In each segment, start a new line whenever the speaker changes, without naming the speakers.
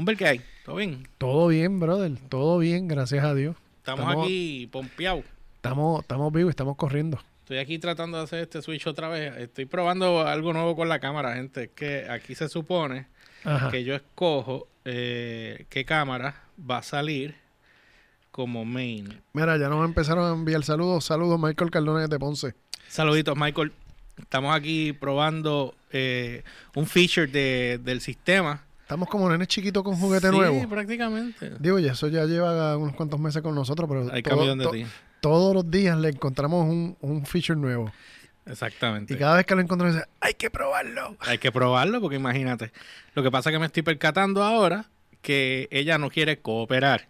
Humber, ¿qué hay? ¿Todo bien?
Todo bien, brother. Todo bien, gracias a Dios.
Estamos,
Estamos-
aquí pompeados.
Estamos, estamos vivos estamos corriendo.
Estoy aquí tratando de hacer este switch otra vez. Estoy probando algo nuevo con la cámara, gente. Es que aquí se supone
Ajá.
que yo escojo eh, qué cámara va a salir como main.
Mira, ya nos empezaron a enviar saludos. Saludos, Michael Cardona de Ponce.
Saluditos, Michael. Estamos aquí probando eh, un feature de- del sistema.
Estamos como nenes chiquitos con juguete
sí,
nuevo.
prácticamente.
Digo, y eso ya lleva unos cuantos meses con nosotros, pero
Hay
todo-
cambio de
to-
ti.
todos los días le encontramos un, un feature nuevo.
Exactamente.
Y cada vez que lo encontramos, dice, hay que probarlo.
Hay que probarlo porque imagínate. Lo que pasa es que me estoy percatando ahora que ella no quiere cooperar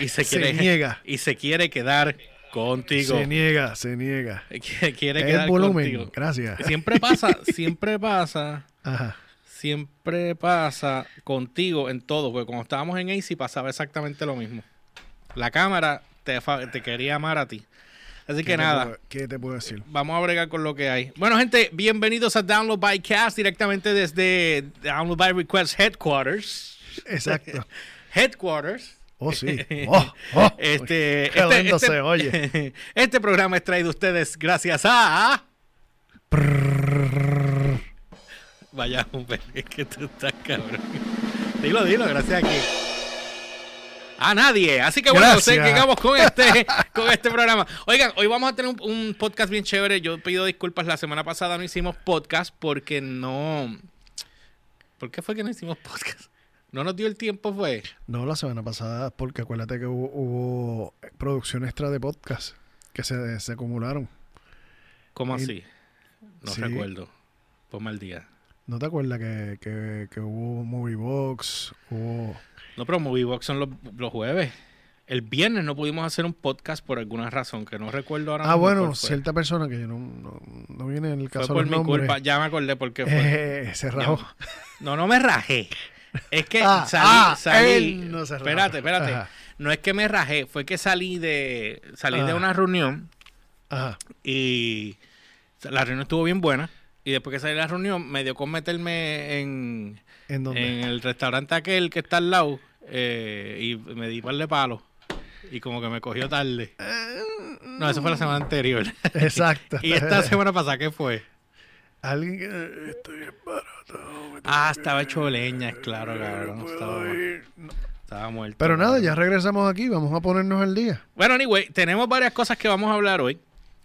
y se
Se
quiere
niega.
y se quiere quedar contigo.
Se niega, se niega.
Que quiere
Es
quedar
el volumen.
contigo.
Gracias.
Siempre pasa, siempre pasa,
Ajá.
Siempre pasa contigo en todo, porque cuando estábamos en AC pasaba exactamente lo mismo. La cámara te, quería amar a ti. Así
¿Qué
que nada,
puedo- ¿Qué te puedo decir?
Vamos a bregar con lo que hay. Bueno, gente, bienvenidos a Download by Cast directamente desde Download by Request Headquarters.
Exacto.
Headquarters.
Oh, sí. Oh, oh.
Este,
Qué
este, este-
se oye.
este programa es traído a ustedes gracias a. Vaya, hombre, es que tú estás cabrón. Dilo, dilo, gracias a quién. A nadie. Así que bueno,
Gracias.
seguimos con este, con este programa. Oigan, hoy vamos a tener un, un podcast bien chévere. Yo pido disculpas, la semana pasada no hicimos podcast porque no. ¿Por qué fue que no hicimos podcast? No nos dio el tiempo, fue.
No, la semana pasada, porque acuérdate que hubo, hubo producción extra de podcast que se, se acumularon.
¿Cómo
Y-
así? No
Sí.
recuerdo. Ponme al día.
¿No te acuerdas que, que, que hubo Movie Box? Hubo...
No, pero Moviebox son los, los jueves. El viernes no pudimos hacer un podcast por alguna razón que no recuerdo ahora
Ah, bueno,
fue.
cierta persona que yo no, no, no viene en el
Fue
caso
por
de
mi culpa. Ya me acordé por qué fue.
Eh, se rajó.
No, no me rajé. Es que
Ah,
salí,
ah,
salí.
no
espérate, espérate.
Ajá.
No es que me rajé, fue que salí de salí de una reunión
Ajá.
y la reunión estuvo bien buena. Y después que salí de la reunión, me dio con meterme en,
¿En dónde?
en el restaurante aquel que está al lado eh, y me di par de palos. Y como que me cogió tarde. No, eso fue la semana anterior.
Exacto.
y esta semana pasada, ¿qué fue?
Alguien que... Estoy tengo
Ah, estaba hecho leña, claro, cabrón. Estaba.
No.
estaba muerto.
Pero nada, ya regresamos aquí. Vamos a ponernos al día.
Bueno, anyway, tenemos varias cosas que vamos a hablar hoy.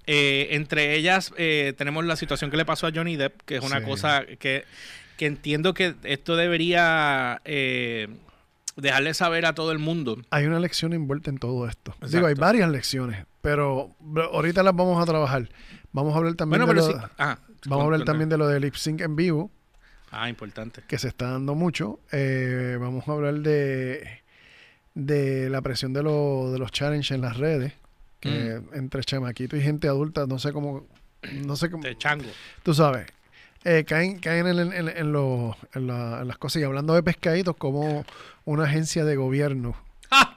Eh, entre ellas, eh, tenemos la situación que le pasó a Johnny Depp, que es una
Sí.
cosa que, que entiendo que esto debería eh, dejarle saber a todo el mundo.
Hay una lección envuelta en todo esto.
Exacto.
Digo, hay varias lecciones, pero ahorita las vamos a trabajar. Vamos a hablar también
Bueno,
de lo,
sí. Ah,
vamos a hablar también de lo de lip sync en vivo,
Ah, importante.
que se está dando mucho. Eh, vamos a hablar de, de la presión de, lo- de los challenges en las redes, que
Mm.
entre chamaquito y gente adulta, no sé cómo, no sé cómo,
De chango.
tú sabes, eh, caen, caen en, en- en- en lo- en la- en las cosas. Y hablando de pescaditos, como una agencia de gobierno
¡Ah!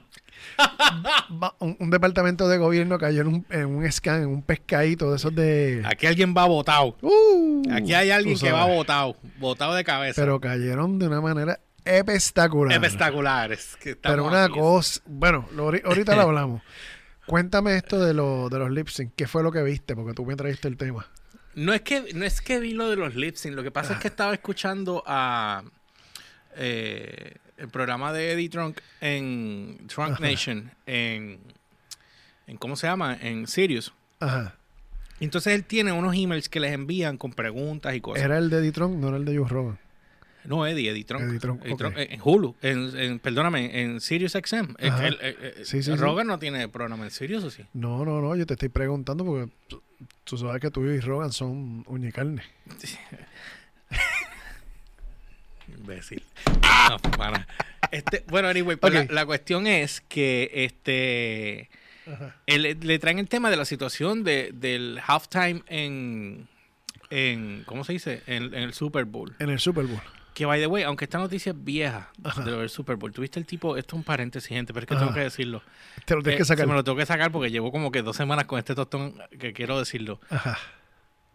Va- un, un departamento de gobierno cayó en un, en un scan, en un pescadito de esos de...
Aquí alguien va votado.
¡Uh!
Aquí hay alguien que va
sabes.
votado. Votado de cabeza.
Pero cayeron de una manera espectacular.
Espectaculares. que
Pero una
aquí.
cosa... Bueno, lo- ahorita lo hablamos. Cuéntame esto de, lo, de los lip sync. ¿Qué fue lo que viste? Porque tú me trajiste el tema.
No es que, no es que vi lo de los lip sync, lo que pasa es que estaba escuchando a eh, el programa de Eddie Trunk en Trunk. Nation, en, en ¿cómo se llama? En Sirius.
Ajá.
Entonces él tiene unos emails que les envían con preguntas y cosas.
Era el de Ditron, no era el de Joe Rogan.
No, Eddie, Eddie Trunk.
Eddie Trunk,
eh, en Hulu, en, en- perdóname, en Sirius XM. El- eh, eh,
Sí, sí, sí.
Rogan no tiene programa en Sirius, ¿o sí?
No, no, no. Yo te estoy preguntando porque tú, sabes que tú y Rogan son uña y carne.
Imbécil. No, pana. Este, bueno, anyway, pues la, la cuestión es que este él- le traen el tema de la situación de, del halftime en, en ¿cómo se dice? En, en el Super Bowl.
En el Super Bowl.
Que by the way, aunque esta noticia es vieja
Ajá.
de lo del Super Bowl, tuviste el tipo, esto es un paréntesis, gente, pero es que
Ajá.
tengo que decirlo.
Te lo tienes
Eh,
que sacar.
se me lo tengo que sacar porque llevo como que dos semanas con este tostón que quiero decirlo.
Ajá.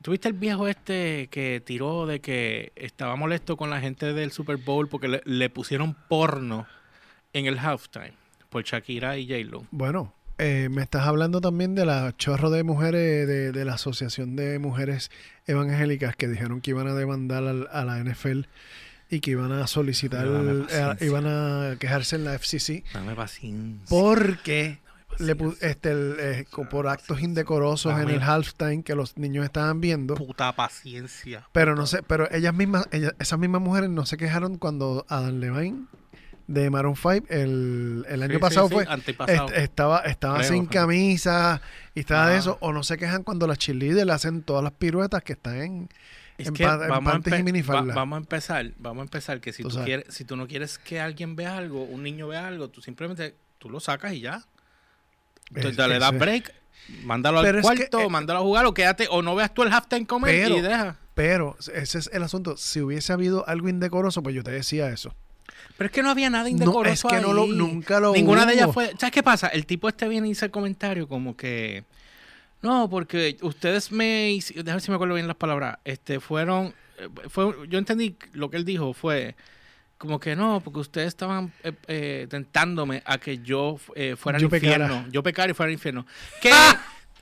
¿Tuviste el viejo este que tiró de que estaba molesto con la gente del Super Bowl porque le, le pusieron porno en el halftime por Shakira y J-Lo?
Bueno, eh, me estás hablando también de la chorro de mujeres de, de la Asociación de Mujeres Evangélicas que dijeron que iban a demandar al- a, la NFL y que iban a solicitar, eh, iban a quejarse en la FCC
Dame paciencia.
porque le este, el, eh, por actos indecorosos en el halftime que los niños estaban viendo.
Puta paciencia.
Pero no sé, pero ellas mismas, ellas- esas mismas mujeres no se quejaron cuando Adam Levine de Maroon 5 el, el año
Sí,
pasado
sí,
fue est- estaba estaba
Creo,
sin camisa y estaba de
Ah.
eso o no se quejan cuando las cheerleaders le hacen todas las piruetas que están en
Es que vamos, a va- vamos a empezar, vamos a empezar que si
Tú
quieres, si tú no quieres que alguien vea algo, un niño vea algo, tú simplemente tú lo sacas y ya. Entonces,
Es- eso
das
es.
break, mándalo
Pero
al
es que,
cuarto,
eh,
mándalo a jugar o quédate o no veas tú el halftime comer
Pero-
y deja.
Pero ese es el asunto. Si hubiese habido algo indecoroso, pues yo te decía eso.
Pero es que no había nada
No,
indecoroso
es que no lo,
ahí.
nunca lo
Ninguna de ellas fue. ¿Sabes qué pasa? El tipo este viene y dice el comentario como que. No, porque ustedes me. Déjame ver si me acuerdo bien las palabras. Este, fueron. eh, Fue, yo entendí lo que él dijo fue. Como que no, porque ustedes estaban eh, eh, tentándome a que yo eh, fuera al
Yo pecara.
infierno. Yo pecara y fuera al infierno. Que,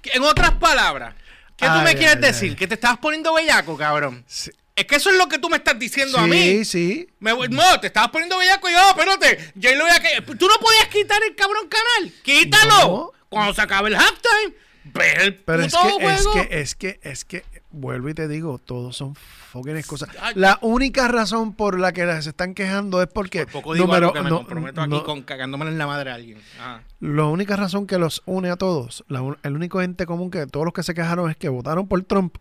que en otras palabras, ¿qué tú me quieres
ay,
decir?
ay.
Que te estabas poniendo bellaco, cabrón.
Sí,
Es que eso es lo que tú me estás diciendo a mí.
sí, sí.
Me voy- no, te estabas poniendo bellaco y yo, espérate. Yo lo voy a que. Tú no podías quitar el cabrón canal. ¡Quítalo!
No.
Cuando se acabe el halftime, ve el
Pero es que, es que, es que, es que, vuelvo y te digo, todos son fucking excusas.
Ay.
La única razón por la que se están quejando es porque,
Por poco digo
número-
algo que me
no-
comprometo aquí con cagándome en la madre a alguien. Ajá.
la única razón que los une a todos, la el único ente común que todos los que se quejaron es que votaron por Trump.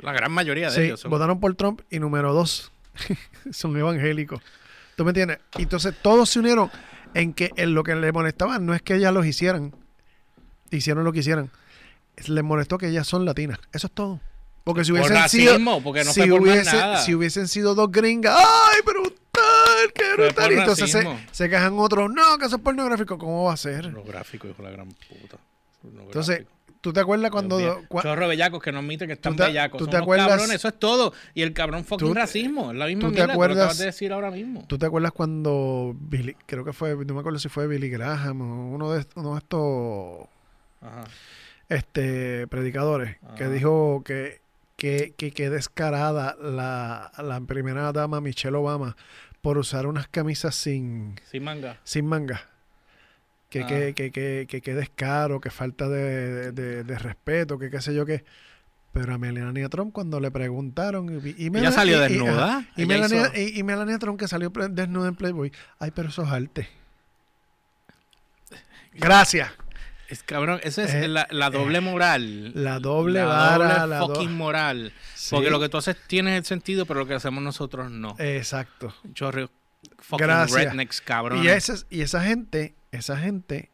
La gran mayoría de
Sí,
ellos son.
votaron por Trump y número dos, son evangélicos. ¿Tú me entiendes? Entonces todos se unieron en que en lo que le molestaba no es que ellas los hicieran, hicieron lo que hicieron. Les molestó que ellas son latinas. Eso es todo. Porque si
Por
hubiesen sido,
racismo, porque no
si,
fue por más
hubiese-
nada.
si hubiesen sido dos gringas, ¡ay, brutal! ¡Qué brutal!
por
Y entonces se, quejan otros, no, que eso es pornográfico. ¿Cómo va a ser?
Pornográfico, hijo de la gran puta.
Entonces, ¿tú te acuerdas cuando... cua-
Chorro bellacos que no admiten que están
¿Tú te-
bellacos.
tú te acuerdas-
cabrones, eso es todo. Y el cabrón fucking
Tú-
racismo. Es la misma
tú te
mierda que
acuerdas-
acabas de decir ahora mismo.
¿Tú te acuerdas cuando Billy, creo que fue, no me acuerdo si fue Billy Graham o uno de, uno de estos
Ajá.
este, predicadores que dijo que, que, que, que descarada la, la primera dama Michelle Obama por usar unas camisas sin,
Sin manga.
sin manga? Que,
Ah.
que, que, que, que, que descaro, que falta de, de, de respeto, que qué sé yo qué. Pero a Melania Trump cuando le preguntaron... Y, y
Ella salió
y-
desnuda.
Y, Melania,
hizo-
y, Melania Trump que salió desnuda en Playboy. Ay, pero eso es arte. Gracias.
Es cabrón, esa es
Eh,
la, la doble moral.
La doble
la
vara,
doble
la do-
fucking moral.
Sí,
Porque lo que tú haces tiene el sentido, pero lo que hacemos nosotros no.
Exacto.
Fucking
Gracias.
rednecks, cabrón.
Y, ese- y esa gente, esa gente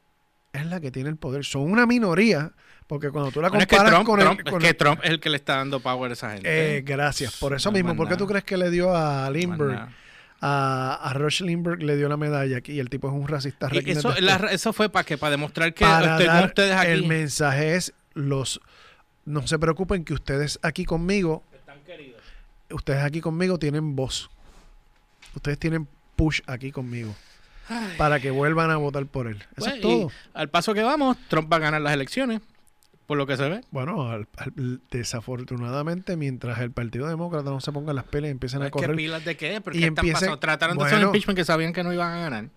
es la que tiene el poder. Son una minoría, porque cuando tú la
Bueno, es que
comparas
Trump,
con
Trump-
el...
es
con
que
el-
Trump es el que le está dando power a esa gente.
eh, gracias. Por eso
No
mismo. ¿Por qué tú crees que le dio a Lindbergh,
nada.
A, a Rush Lindbergh, le dio la medalla aquí? Y el tipo es un racista.
Y eso, la- eso fue para que para demostrar que
para
estoy con
dar
ustedes aquí.
el mensaje es los no se preocupen que ustedes aquí conmigo
Están queridos.
ustedes aquí conmigo tienen voz ustedes tienen push aquí conmigo para que vuelvan a votar por él eso
Pues,
es todo
al paso que vamos, Trump va a ganar las elecciones, por lo que se ve.
bueno al- al- desafortunadamente mientras el partido demócrata no se ponga las pelas y empiecen a
Es que
correr
pilas de qué, porque
y
están
empiecen-
pasando. Trataron de hacer un
bueno.
impeachment que sabían que no iban a ganar.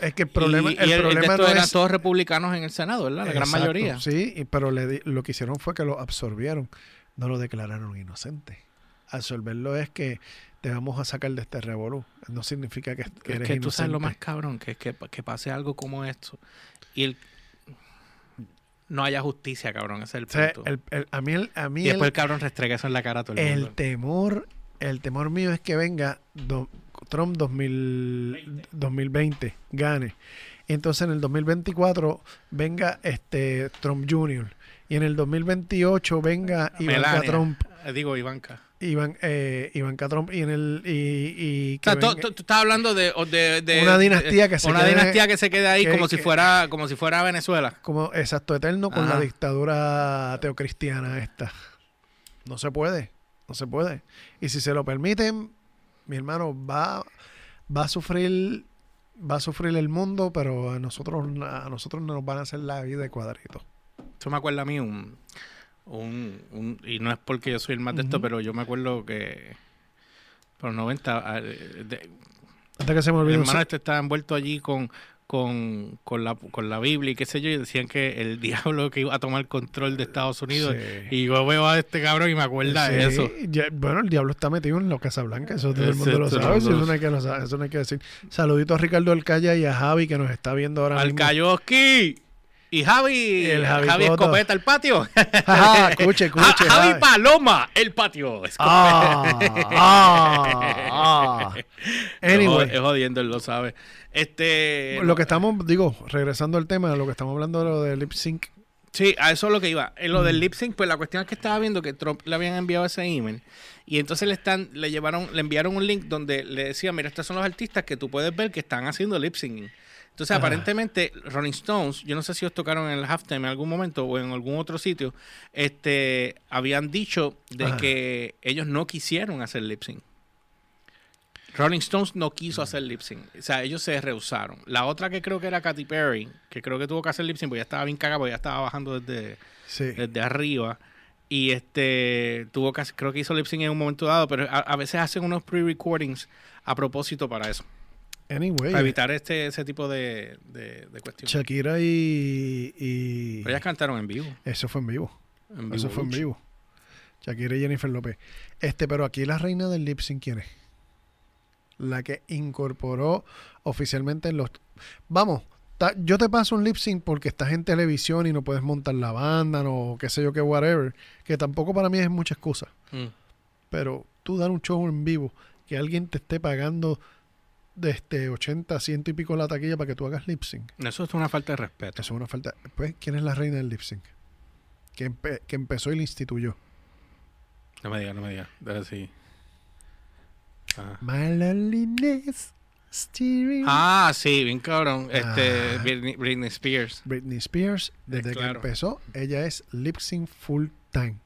es que el problema
y, y
el,
el,
problema
de esto
no
eran
es
todos republicanos en el Senado, ¿verdad? La gran mayoría.
Sí, y- pero le di- lo que hicieron fue que lo absorbieron, no lo declararon inocente. Absorberlo es que te vamos a sacar de este revolú. No significa que, que
es
eres
que tú sabes lo más
inocente.
cabrón, que es que, que pase algo como esto y el, no haya justicia, cabrón. Ese es el
O sea,
punto.
el- el- a mí, el, a mí
y después
el,
el cabrón restrega eso en la cara a todo el,
el
mundo.
temor, el temor mío es que venga do- Trump 2000 2020, gane. Y entonces en el 2024 venga este Trump Jr. Y en el 2028 venga Ivanka
Melania.
Trump.
Eh, Digo, Ivanka.
Iván, eh, Ivanka Trump y en el y, y
O
que
sea, tú,
venga-
tú- tú estás hablando de, o de- de-
Una dinastía que se
una
quede-
dinastía que se quede ahí
que-
como si fuera como si fuera Venezuela.
como exacto eterno con
Ajá.
la dictadura teocristiana esta. No se puede. No se puede. Y si se lo permiten, mi hermano va, va a sufrir va a sufrir el mundo, pero a nosotros a nosotros nos van a hacer la vida de cuadrito.
Esto me acuerda a mí un, un, un- y no es porque yo soy el más de esto, pero yo me acuerdo que por los 90 ah, de-
Antes que se me
mi
olvide.
hermano este estaba envuelto allí con, con, con, la, con la Biblia y qué sé yo, y decían que el diablo que iba a tomar control de Estados Unidos.
Sí.
Y yo veo a este cabrón y me acuerda de
Sí,
eso.
ya- bueno, el diablo está metido en la Casa Blanca, eso todo el mundo lo
el
sabe, eso no, hay que, eso no hay que decir. Saluditos a Ricardo Alcaya y a Javi que nos está viendo ahora mismo.
Cayoski y Javi,
El Javi
Javi. Escopeta, el patio.
Ajá, escuche, escuche,
Ja- Javi
Javi.
Paloma, el patio. Escopeta.
Ah, ah, ah. Anyway,
Es jodiendo, él lo sabe. Este.
lo que estamos, digo, regresando al tema, lo que estamos hablando de lo de lip sync.
Sí, a eso es lo que iba. En lo del lip sync, pues la cuestión es que estaba viendo que Trump le habían enviado ese email y entonces le están, le llevaron, le enviaron un link donde le decía, mira, estos son los artistas que tú puedes ver que están haciendo lip syncing. Entonces,
Ajá.
aparentemente, Rolling Stones, yo no sé si os tocaron en el halftime en algún momento o en algún otro sitio, este, habían dicho de
Ajá.
que ellos no quisieron hacer lip sync. Rolling Stones no quiso hacer lip sync. O sea, ellos se rehusaron. La otra que creo que era Katy Perry, que creo que tuvo que hacer lip sync, porque ya estaba bien cagada, porque ya estaba bajando desde,
Sí.
desde arriba. Y este tuvo que creo que hizo lip sync en un momento dado, pero a, a veces hacen unos pre-recordings a propósito para eso.
Anyway,
Para evitar este, ese tipo de, de, de cuestiones.
Shakira y, y
Pero ellas cantaron en vivo.
eso fue en vivo.
En
Eso fue en vivo. Shakira y Jennifer López. Este, pero aquí la reina del lip sync, ¿quién es? La que incorporó oficialmente en los... Vamos, ta- yo te paso un lip sync porque estás en televisión y no puedes montar la banda, no qué sé yo qué, whatever. Que tampoco para mí es mucha excusa.
Mm.
Pero tú dar un show en vivo, que alguien te esté pagando de este 80, 100 y pico la taquilla para que tú hagas lip sync.
Eso es una falta de respeto.
Eso es una falta. Pues, ¿quién es la reina del lip sync? Que, empe- que empezó y la instituyó.
No me digas, no me digas. Dale, sí. Ah.
My loneliness steering.
Ah, sí, bien cabrón. Este,
Ah.
Britney, Britney Spears.
Britney Spears, desde
claro.
que empezó, ella es lip sync full time.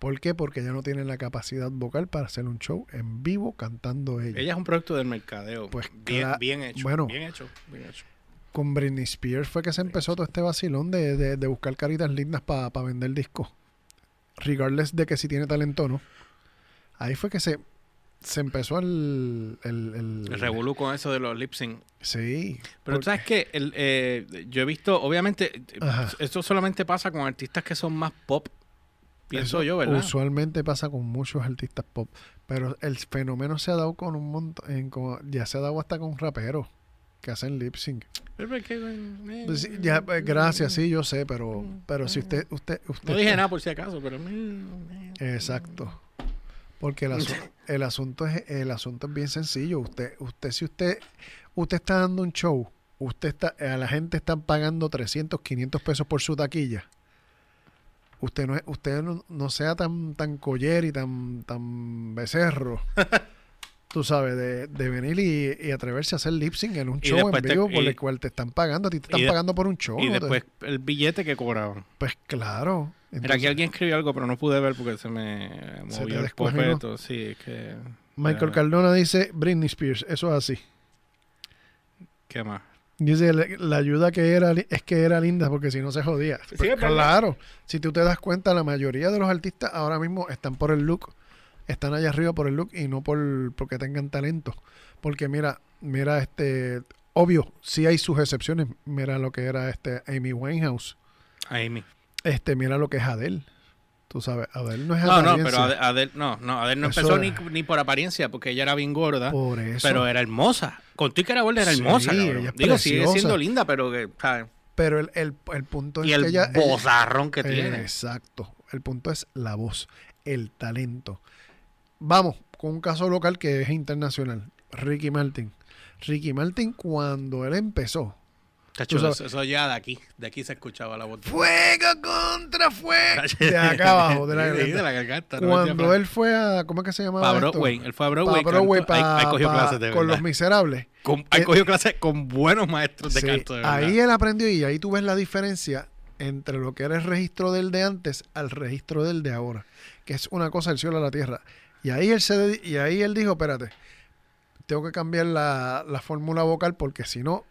¿Por qué? Porque ella no tiene la capacidad vocal para hacer un show en vivo cantando ella.
Ella es un producto del mercadeo.
Pues
bien, bien hecho.
bueno.
bien hecho, bien hecho.
Con Britney Spears fue que se empezó todo este vacilón de, de- de buscar caritas lindas para vender discos. Regardless de que si tiene talento o no. Ahí fue que se, se empezó el... el, el-
El revolú con eso de los lip sync.
Sí.
Pero
Por-
tú sabes que eh, yo he visto, obviamente,
Ajá.
esto solamente pasa con artistas que son más pop. Pienso
Eso
yo, ¿verdad?
Usualmente pasa con muchos artistas pop, pero el fenómeno se ha dado con un montón, ya se ha dado hasta con raperos que hacen lip sync.
Eh,
Pues sí, ya, pues, gracias, sí, yo sé, pero, pero si usted, usted, usted
No dije nada por si acaso, pero...
Exacto. Porque el, asu- el asunto es el asunto es bien sencillo. Usted, usted, si usted, usted está dando un show, usted está, a la gente están pagando 300, 500 pesos por su taquilla. Usted no es, usted no, no sea tan, tan coller y tan, tan becerro. Tú sabes, de, de venir y, y atreverse a hacer lip sync en un
Y
show en
te-
vivo por el cual te están pagando. A ti te están
de-
pagando por un show.
Y después el billete que cobraban.
Pues claro.
Mira, aquí
Entonces,
alguien escribió algo, pero no pude ver porque se me
Se te
movió el popeto. Sí, es que...
Michael
eh,
Cardona dice Britney Spears. Eso es así.
¿Qué más?
Dice, la, ayuda que era es que era linda porque si no se jodía.
Sí,
Pues claro, si tú te das cuenta, la mayoría de los artistas ahora mismo están por el look, están allá arriba por el look y no por porque tengan talento. Porque mira, mira este, obvio, sí hay sus excepciones. Mira lo que era este Amy Winehouse.
Amy.
Este, mira lo que es Adele. Tú sabes, Adele no es
No, no,
apariencia.
pero Ade- Adele, no, no, Adele no
Eso
empezó ni, ni por apariencia, porque ella era bien gorda,
por eso.
pero era hermosa. Con tu que era gorda era hermosa,
ella es
Digo, sigue siendo linda, pero que, ¿sabes?
Pero el, el, el punto
Y
es
el
que ella... ella-
bozarrón que tiene.
Exacto. El punto es la voz, el talento. Vamos, con un caso local que es internacional. Ricky Martin. Ricky Martin, cuando él empezó,
Chacho, eso, eso ya de aquí, de aquí se escuchaba la voz.
fuego contra fuego. De acá abajo, de la
Sí,
garganta.
de la garganta, no
Cuando él fue a. ¿Cómo es que se llamaba?
Para
esto?
Broadway, él fue a
Pa'
Broadway,
Broadway,
cantó- ahí-
pa-
ahí cogió
pa-
clases de
con los miserables.
Con- ahí
Eh,
cogió clases con buenos maestros de
Sí,
canto, de verdad.
ahí él aprendió y ahí tú ves la diferencia entre lo que era el registro del de antes al registro del de ahora, que es una cosa del cielo a la tierra. Y ahí él, se y ahí él dijo, espérate, tengo que cambiar la, la fórmula vocal porque si no,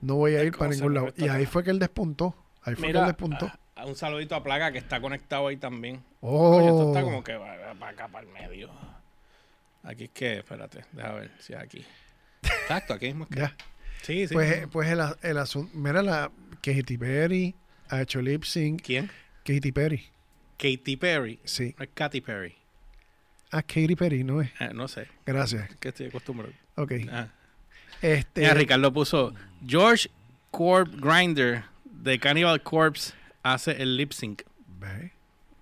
no voy a ir para ningún lado. Y ahí fue que él despuntó. Ahí fue que él despuntó.
a- a un saludito a Plaga que está conectado ahí también.
Oh,
Coño, esto está como que va, va para acá, para el medio. Aquí es que, espérate, deja ver si es aquí. Exacto, aquí mismo es que.
ya.
Sí, sí.
Pues, pues el, el asunto, mira la Katy Perry ha hecho lip sync.
¿Quién?
Katy Perry,
Katy Perry.
sí.
No es Katy Perry.
Ah, Katy Perry, no es.
Eh, no sé,
Gracias.
es que estoy acostumbrado.
Ok.
Ah.
Este,
Mira, Ricardo puso George Corp Grinder de Cannibal Corpse hace el lip sync.
ve,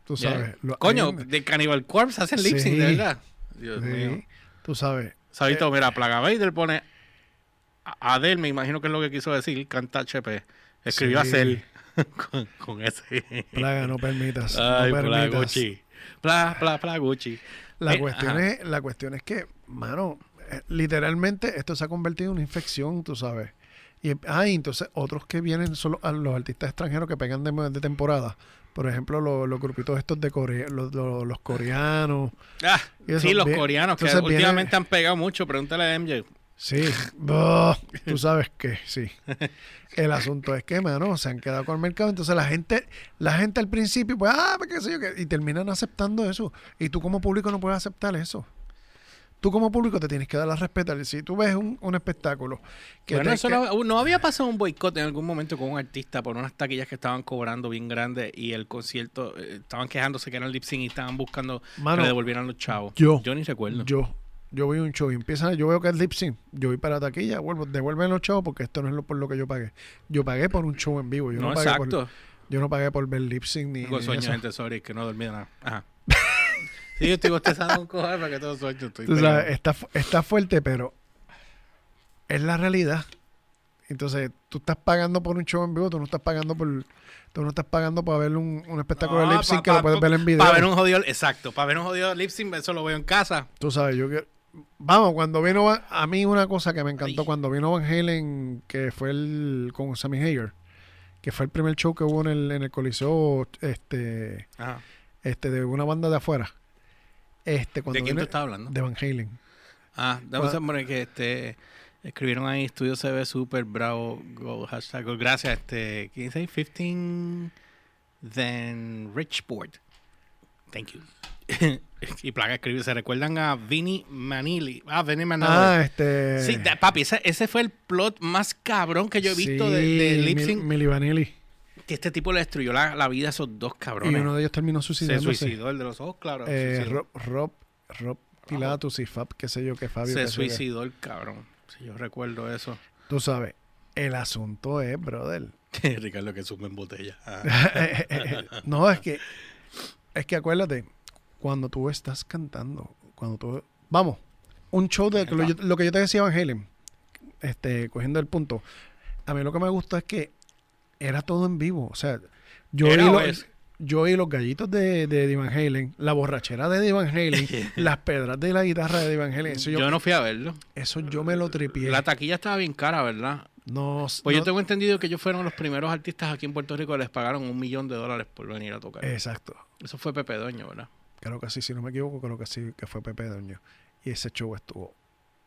Tú sabes. lo-
Coño, de Cannibal Corpse hacen lip sync,
Sí.
de verdad. Dios
sí,
mío.
Tú sabes.
Sabito, mira, Plaga Vader pone a- Adele, me imagino que es lo que quiso decir, canta HP. Escribió
Sí.
a Cell con, con ese.
Plaga, no permitas.
Ay,
no permitas.
Plaguchi. Pla, pla, Plaguchi.
La,
Eh,
cuestión
ajá.
es, la cuestión es que, mano, eh, literalmente esto se ha convertido en una infección, tú sabes. Y hay entonces otros que vienen son los, a los artistas extranjeros que pegan de, de temporada. Por ejemplo, los, los grupitos estos de Corea, los, los- coreanos.
Ah,
eso
sí, los
bien-
coreanos que
viene-
últimamente han pegado mucho. Pregúntale a MJ.
Sí, Buh, tú sabes que sí. El asunto es que, mano, se han quedado con el mercado. Entonces la gente, la gente al principio, pues, ah, qué sé yo, y terminan aceptando eso. Y tú como público no puedes aceptar eso. Tú como público te tienes que dar a respetar. Si tú ves un, un espectáculo que,
Bueno,
te-
eso
que-
no, no había pasado un boicot en algún momento con un artista por unas taquillas que estaban cobrando bien grandes y el concierto eh, estaban quejándose que era el lip sync y estaban buscando
Mano,
que le devolvieran los chavos.
yo-
yo ni recuerdo.
yo, yo voy a un show y empiezan, yo veo que es lip sync, yo voy para la taquilla, vuelvo, devuelven los chavos porque esto no es lo, por lo que yo pagué. Yo pagué por un show en vivo. Yo no,
no,
pagué
exacto.
por, yo no pagué por ver lip sync ni, ni
sueño, gente, sorry, que no dormí nada. Ajá. Sí, yo estoy bostezando un cojones para que todo sueño. Estoy
Tú sabes, está, está fuerte, pero es la realidad. Entonces, tú estás pagando por un show en vivo, tú no estás pagando por tú no estás pagando para ver un, un espectáculo
No,
de lip sync
pa-
que lo puedes ver en video.
Para ver un jodido, exacto, para ver un jodido lip sync, eso lo veo en casa.
Tú sabes, yo quiero- Vamos, cuando vino Van- a mí una cosa que me encantó
Ay.
cuando vino Van Halen, que fue el con Sammy Hager, que fue el primer show que hubo en el, en el Coliseo este
Ajá.
este de una banda de afuera. Este cuando
¿De quién tú
vino-
estás hablando?
de Van Halen.
Ah, dame
Bueno.
un que este escribieron ahí estudio se ve súper bravo gold, hashtag gold. gracias este ¿quién dice ahí? 15 then Richport thank you y plaga escribir se recuerdan a Vinny Manili ah Vinny Manili
Ah, este
sí da- papi ese, ese fue el plot más cabrón que yo he visto de, de
Sí,
lip
Mil- Milli Vanilli.
Que este tipo le destruyó la, la vida a esos dos cabrones
Y uno de ellos terminó
se
suicidándose.
suicidó el de los ojos claro
Eh,
se.
Rob, Rob, Rob Pilatus y Fab, qué sé yo, que Fabio.
se suicidó el cabrón si yo recuerdo eso
Tú sabes, el asunto es, brother.
Ricardo que sume en botella Ah.
no, es que, es que acuérdate, cuando tú estás cantando, cuando tú, vamos, un show de lo, que yo te decía, Van Halen, este, cogiendo el punto, a mí lo que me gusta es que era todo en vivo, o sea, yo
Era
los- yo oí los gallitos de, de Eddie Van Halen, la borrachera de Eddie Van Halen, las pedras de la guitarra de Eddie Van Halen, eso yo,
yo no fui a verlo.
eso yo me lo tripié.
La taquilla estaba bien cara, ¿verdad?
no,
Pues
no-
yo tengo entendido que ellos fueron los primeros artistas aquí en Puerto Rico que les pagaron un millón de dólares por venir a tocar.
Exacto.
Eso fue Pepe Doño, ¿verdad?
Creo que sí, si no me equivoco, creo que sí, que fue Pepe Doño. Y ese show estuvo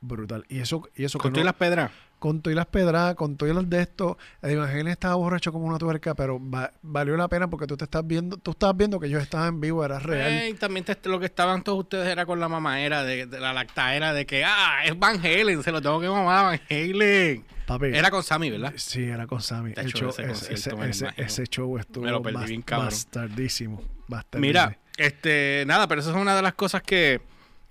brutal. Y eso, y eso que
Con
no-
las pedras.
Con todo y las pedras, con todo y los de esto, el Evangelio estaba borracho como una tuerca, pero va- valió la pena porque tú te estás viendo, tú estabas viendo que ellos estaban en vivo, era real.
Eh, y también te- lo que estaban todos ustedes era con la mamaera, de, de la lactaera, de que, ah, es Van Halen, se lo tengo que mamar a Van Halen.
Papi,
Era con Sammy, ¿verdad?
Sí, era con Sammy. El show,
ese
show estuvo
Me lo perdí
bast-
bien cabrón.
bastardísimo. bastardísimo.
Mira, este, nada, pero eso es una de las cosas que,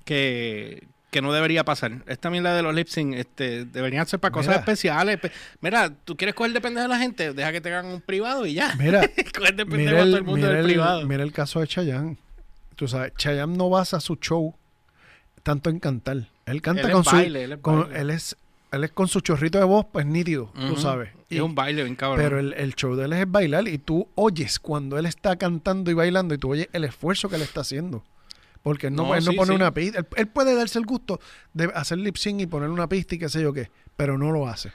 que, que no debería pasar. Esta mierda de los lip sync, este, deberían ser para cosas
Mira.
especiales. Pe- Mira, tú quieres coger de pendejo a la gente, deja que te hagan un privado y ya.
Mira,
coger de pendejo
mira
a todo
el,
el mundo
mira
del
el-
privado.
mira el caso de Chayanne. Tú sabes, Chayanne no basa su show tanto en cantar. Él canta
Él es
con su...
él es
con- él, es, él es con su chorrito de voz, pues nítido, tú
Ujú.
sabes.
Es
Y-
un baile bien cabrón.
pero el, el show de él es bailar y tú oyes cuando él está cantando y bailando y tú oyes el esfuerzo que él está haciendo. Porque él no,
No,
él no
sí,
pone
sí.
una pista. Él, él puede darse el gusto de hacer lip sync y poner una pista y qué sé yo qué, pero no lo hace.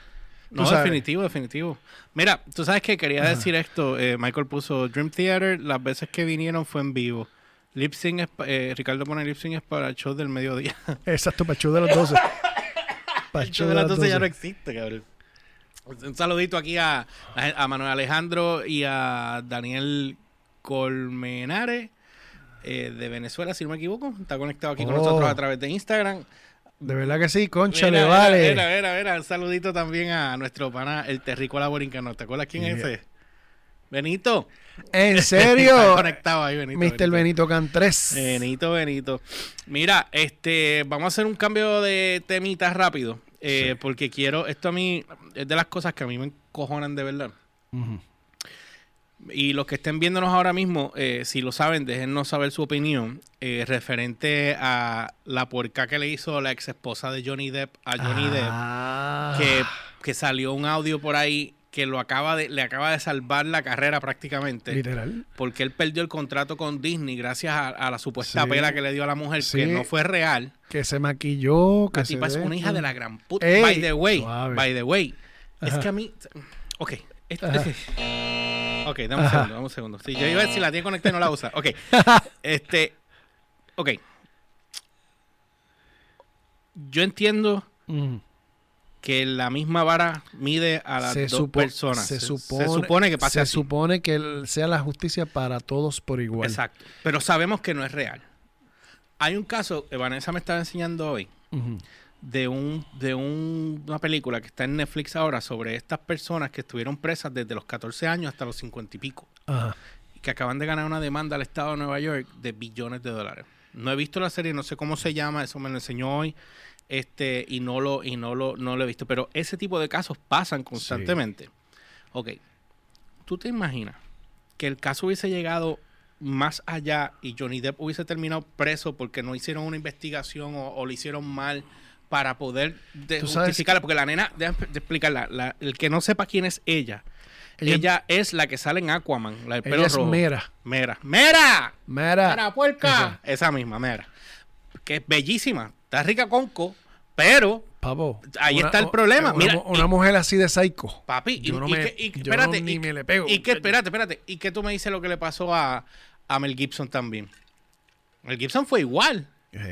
No,
sabes.
definitivo, definitivo. Mira, tú sabes que quería
Ajá.
decir esto. eh, Michael puso Dream Theater, las veces que vinieron fue en vivo. Lip sync es, eh, Ricardo pone lip sync es para el show del mediodía.
Exacto, para el show de las 12. Para
El show de las 12 ya no existe, cabrón. Un saludito aquí a, a Manuel Alejandro y a Daniel Colmenares eh, de Venezuela, si no me equivoco. Está conectado aquí con
Oh.
nosotros a través de Instagram.
De verdad que sí, concha, le vale.
Mira, mira, mira. Un saludito también a nuestro pana, el terrícola borincano. ¿Te acuerdas quién es ese? Benito.
¿En
Está
serio?
conectado ahí, Benito.
Mr. Benito Cantres.
Benito, Benito. Mira, este, vamos a hacer un cambio de temitas rápido. eh,
Sí.
Porque quiero, esto a mí es de las cosas que a mí me encojonan de verdad.
Ujú.
Y los que estén viéndonos ahora mismo, eh, si lo saben, déjennos saber su opinión eh, referente a la puerca que le hizo la ex esposa de Johnny Depp a Johnny
Ah.
Depp, que, que salió un audio por ahí que lo acaba de, le acaba de salvar la carrera prácticamente.
Literal.
Porque él perdió el contrato con Disney gracias a, a la supuesta
Sí.
pela que le dio a la mujer,
Sí.
que no fue real.
Que se maquilló. Que
La tipa es una hija de la gran puta.
Ey,
by the way,
suave.
by the way. Es que a mí. Ok.
Ajá.
Ok, dame un segundo, dame un segundo. Sí, yo iba a decir la tiene conectada y no la usa. Ok. este. Ok. Yo entiendo que la misma vara mide a las
se,
dos
supo-
personas.
se
Se,
supone,
se supone que pase
se
así.
supone que sea la justicia para todos por igual.
Exacto. Pero sabemos que no es real. Hay un caso que Vanessa me estaba enseñando hoy
Ujú.
De un de un- una película que está en Netflix ahora sobre estas personas que estuvieron presas desde los 14 años hasta los 50 y pico
Ajá.
y que acaban de ganar una demanda al estado de Nueva York de billones de dólares. No he visto la serie, no sé cómo se llama, eso me lo enseñó hoy. Este, y no lo, y no lo, no lo he visto. Pero ese tipo de casos pasan constantemente. Ok. ¿Tú te imaginas que el caso hubiese llegado más allá y Johnny Depp hubiese terminado preso porque no hicieron una investigación o, o lo hicieron mal para poder justificarla? Porque la nena, déjame explicarla, la- el que no sepa quién es ella,
Ella-
ella, es la que sale en Aquaman, la del pelo
Ella es
rojo.
Mera.
Mera. ¡Mera!
Mera.
¡Mera, puerca! Esa misma, Mera. Que es bellísima. Está rica conco, pero,
Papo.
Ahí
una-
está el problema.
Una,
Mira,
una
y-
mujer así de psycho.
papi, y,
no
y
me-
que- y-
yo
espérate,
ni
y,
me le pego.
y que, espérate, espérate. ¿Y que tú me dices lo que le pasó a, a Mel Gibson también? Mel Gibson fue igual.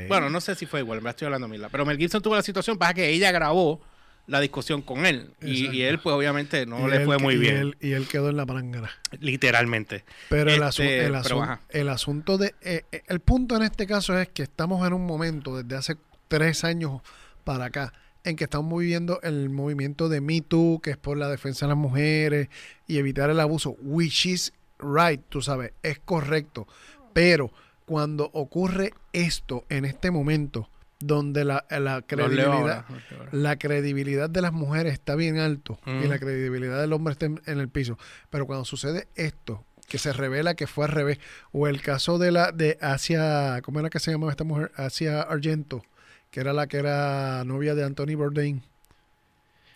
Bueno, no sé si fue igual, me estoy hablando mila. Pero Mel Gibson tuvo la situación, pasa que ella grabó la discusión con él. Y, él, pues, obviamente, no
y
le
él-
fue muy
y
bien.
él- y él quedó en la palangana.
Literalmente.
Pero, el,
Este,
asu-
pero
el asunto de... eh, eh, el punto en este caso es que estamos en un momento, desde hace tres años para acá, en que estamos viviendo el movimiento de Me Too, que es por la defensa de las mujeres y evitar el abuso, which is right, tú sabes, es correcto. Pero cuando ocurre esto en este momento, donde la, la credibilidad la credibilidad de las mujeres está bien alto y la credibilidad del hombre está en, en el piso. Pero cuando sucede esto, que se revela que fue al revés, o el caso de la de Asia, ¿cómo era que se llamaba esta mujer? Asia Argento, que era la que era novia de Anthony Bourdain.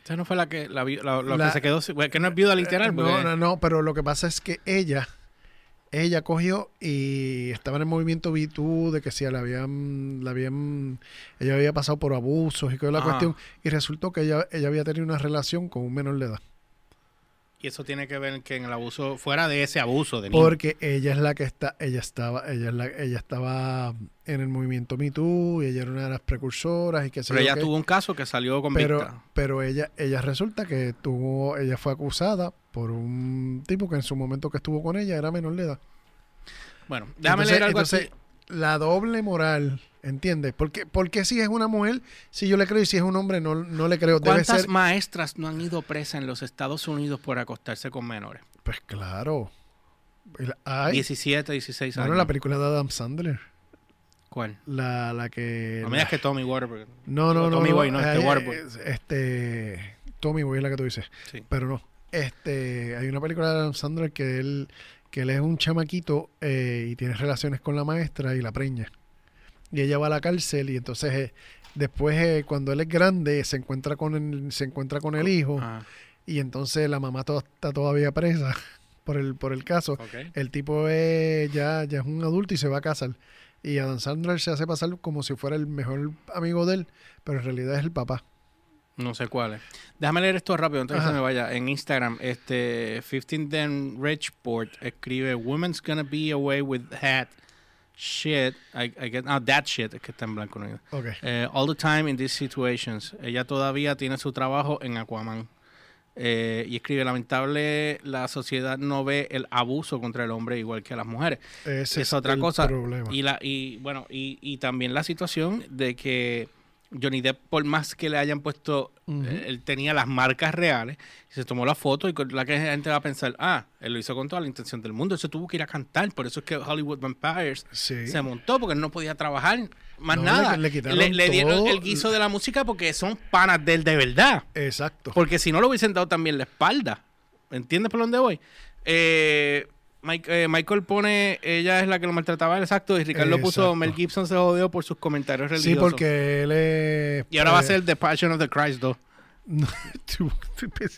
Esa no fue la que, la, la- la
La-
que se quedó, que no es viuda literal.
No,
porque-
no, no, pero lo que pasa es que ella, ella cogió y estaba en el movimiento B2 de que si la habían, la habían, ella había pasado por abusos y toda la
Ajá.
cuestión, y resultó que ella, ella había tenido una relación con un menor de edad.
Y eso tiene que ver que en el abuso, fuera de ese abuso de niño.
Porque ella es la que está, ella estaba, ella es la, ella estaba en el movimiento Me Too y ella era una de las precursoras y que
Pero ella tuvo un caso que salió convicta.
pero, pero ella, ella resulta que tuvo, ella fue acusada por un tipo que en su momento que estuvo con ella era menor de edad.
bueno, déjame
entonces,
leer algo
entonces, la doble moral, ¿entiendes? Porque, porque si es una mujer, si yo le creo y si es un hombre, no, no le creo. Debe
¿Cuántas
ser.
maestras no han ido presas en los Estados Unidos por acostarse con menores?
Pues claro. Hay,
17, 16
bueno,
años.
la película de Adam Sandler.
¿Cuál?
La, la que.
No me digas que Tommy Waterberg.
No, no, no.
Tommy
no,
Boy, no, este
es- Este. Tommy Boy es la que tú dices.
Sí.
Pero no. Este. Hay una película de Adam Sandler que él. Que él es un chamaquito eh, y tiene relaciones con la maestra y la preña. Y ella va a la cárcel y entonces eh, después eh, cuando él es grande se encuentra con el, se encuentra con el hijo
Ah,
y entonces la mamá to- está todavía presa por el por el caso. El tipo es, ya, ya es un adulto y se va a casar. Y Adam Sandler se hace pasar como si fuera el mejor amigo de él, pero en realidad es el papá.
No sé cuál es. Déjame leer esto rápido antes de que se me vaya. En Instagram, este 15 then Richport escribe Women's gonna be away with that shit. I, I get, ah, that shit, es que está en blanco. No,
Ok.
Eh, all the time in these situations. Ella todavía tiene su trabajo en Aquaman. Eh, y escribe, lamentable, la sociedad no ve el abuso contra el hombre igual que a las mujeres.
Ese
es otra
el
cosa.
problema.
Y, la, y bueno, y, y también la situación de que Johnny Depp, por más que le hayan puesto, eh, él tenía las marcas reales, y se tomó la foto y con la que la gente va a pensar, ah, él lo hizo con toda la intención del mundo, se tuvo que ir a cantar, por eso es que Hollywood Vampires
Sí.
se montó, porque él no podía trabajar más
No,
nada.
le- le
dieron el guiso de la música porque son panas de él de verdad.
Exacto.
Porque si no lo hubiesen dado también la espalda. ¿Entiendes por dónde voy? Eh, Mike- eh, Michael pone, ella es la que lo maltrataba, exacto, y Ricardo puso,
Exacto.
Mel Gibson se jodió por sus comentarios religiosos.
Sí, porque él es...
Y ahora va a
eh,
ser The Passion of the Christ 2.
No, tú